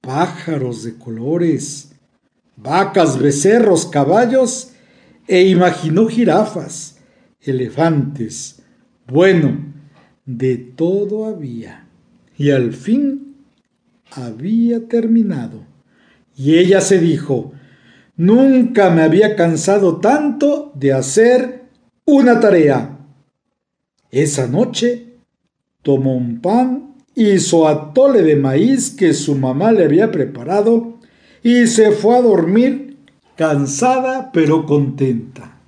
pájaros de colores, vacas, becerros, caballos e imaginó jirafas, elefantes, bueno, de todo había. Y al fin había terminado. Y ella se dijo, nunca me había cansado tanto de hacer una tarea. Esa noche tomó un pan, hizo atole de maíz que su mamá le había preparado y se fue a dormir cansada pero contenta.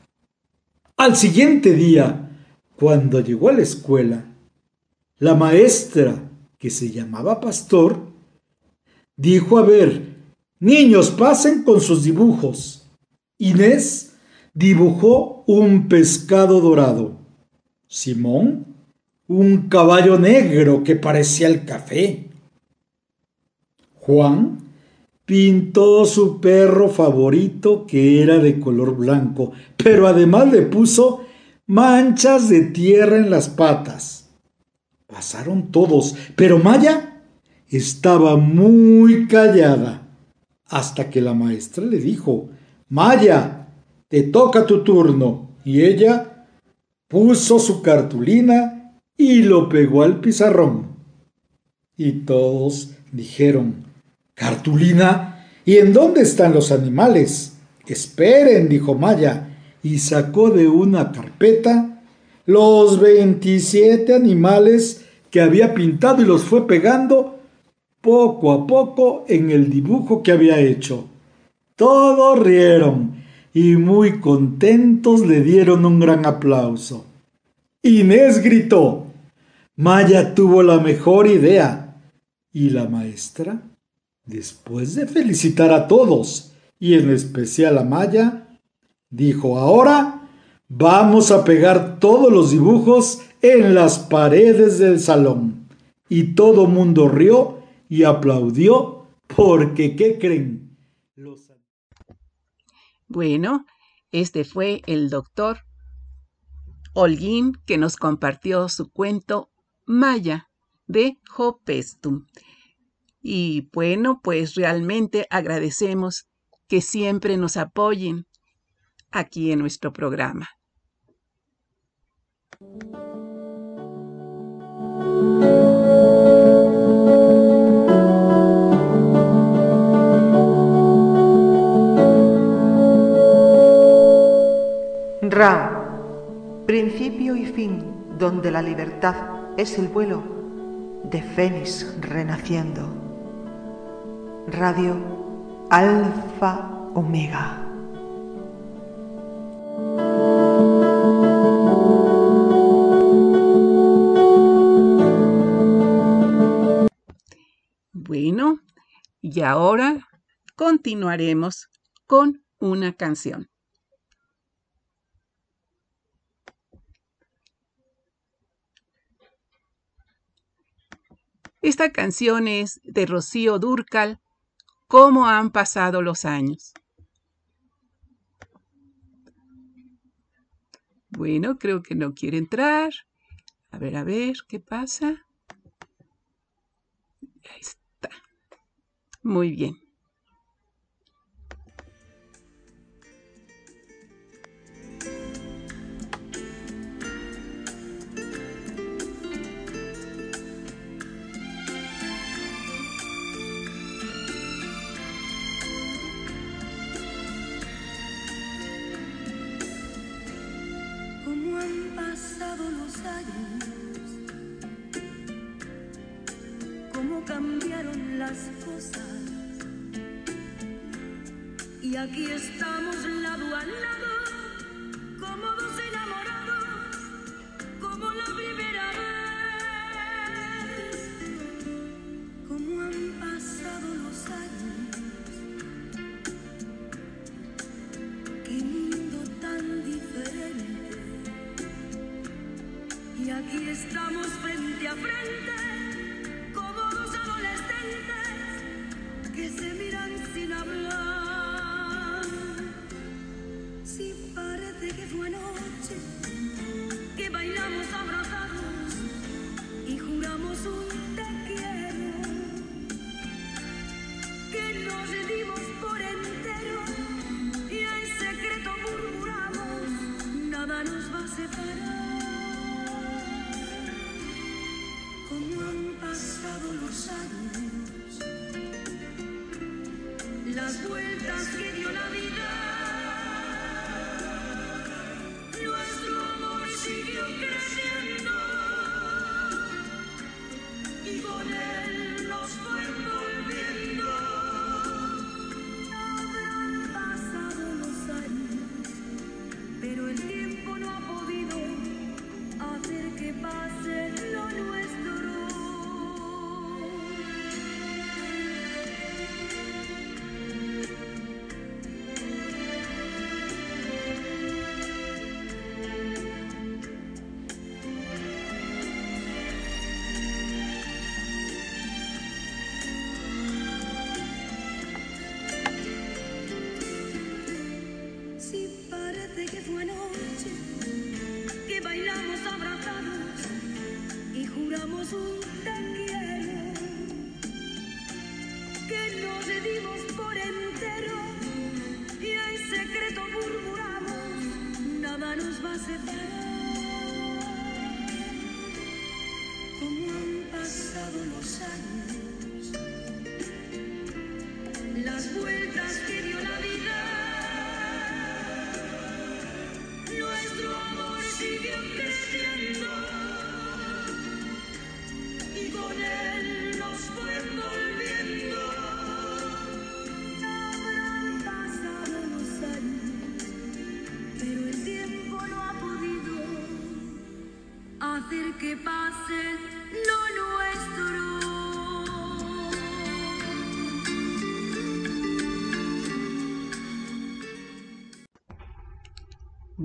Al siguiente día, cuando llegó a la escuela, la maestra, que se llamaba Pastor, dijo, a ver, niños, pasen con sus dibujos. Inés dibujó un pescado dorado. Simón, un caballo negro que parecía el café. Juan pintó su perro favorito que era de color blanco, pero además le puso manchas de tierra en las patas. Pasaron todos, pero Maya estaba muy callada, hasta que la maestra le dijo, Maya, te toca tu turno. Y ella puso su cartulina y lo pegó al pizarrón. Y todos dijeron, ¿cartulina? ¿Y en dónde están los animales? Esperen, dijo Maya, y sacó de una carpeta los 27 animales que había pintado y los fue pegando poco a poco en el dibujo que había hecho. Todos rieron y muy contentos le dieron un gran aplauso. Inés gritó. Maya tuvo la mejor idea. Y la maestra, después de felicitar a todos, y en especial a Maya, dijo, ahora vamos a pegar todos los dibujos en las paredes del salón. Y todo mundo rió y aplaudió porque, ¿qué creen? Bueno, este fue el doctor Holguín que nos compartió su cuento Maya de Hopestum. Y bueno, pues realmente agradecemos que siempre nos apoyen aquí en nuestro programa. Ra, principio y fin, donde la libertad es el vuelo de Fénix renaciendo. Radio Alfa Omega. Bueno, y ahora continuaremos con una canción. Esta canción es de Rocío Durcal, ¿Cómo han pasado los años? Bueno, creo que no quiere entrar. A ver, a ver, ¿qué pasa? Ahí está. Muy bien.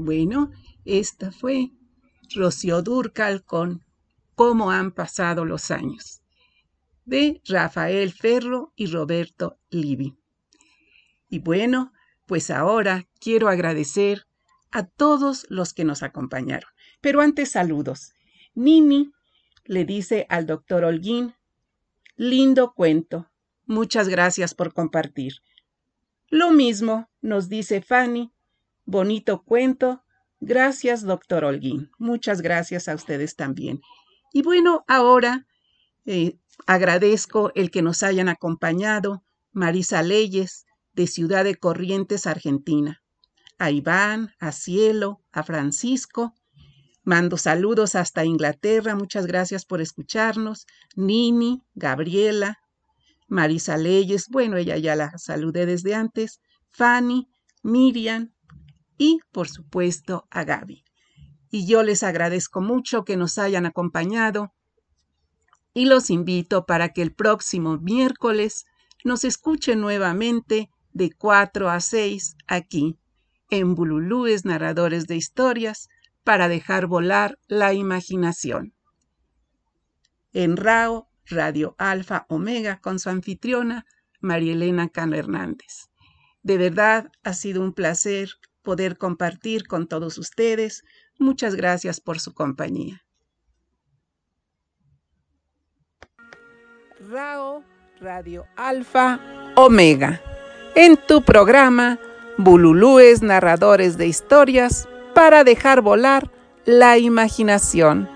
Bueno, esta fue Rocío Durcal con Cómo han pasado los años, de Rafael Ferro y Roberto Livi. Y bueno, pues ahora quiero agradecer a todos los que nos acompañaron. Pero antes saludos. Nini le dice al doctor Holguín, lindo cuento, muchas gracias por compartir. Lo mismo nos dice Fanny bonito cuento. Gracias, doctor Holguín. Muchas gracias a ustedes también. Y bueno, ahora eh, agradezco el que nos hayan acompañado Marisa Leyes, de Ciudad de Corrientes, Argentina. A Iván, a Cielo, a Francisco. Mando saludos hasta Inglaterra. Muchas gracias por escucharnos. Nini, Gabriela, Marisa Leyes, bueno, ella ya la saludé desde antes. Fanny, Miriam y, por supuesto, a Gaby. Y yo les agradezco mucho que nos hayan acompañado y los invito para que el próximo miércoles nos escuchen nuevamente de 4 a 6 aquí en Bululúes Narradores de Historias para dejar volar la imaginación. En RAO, Radio Alfa Omega, con su anfitriona, María Elena Cano Hernández. De verdad, ha sido un placer poder compartir con todos ustedes. Muchas gracias por su compañía. RAO, Radio Alfa Omega en tu programa Bululúes Narradores de Historias para dejar volar la imaginación.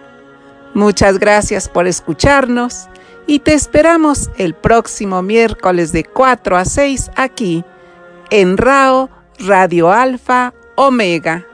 Muchas gracias por escucharnos y te esperamos el próximo miércoles de 4 a 6 aquí en RAO Radio Alfa Omega.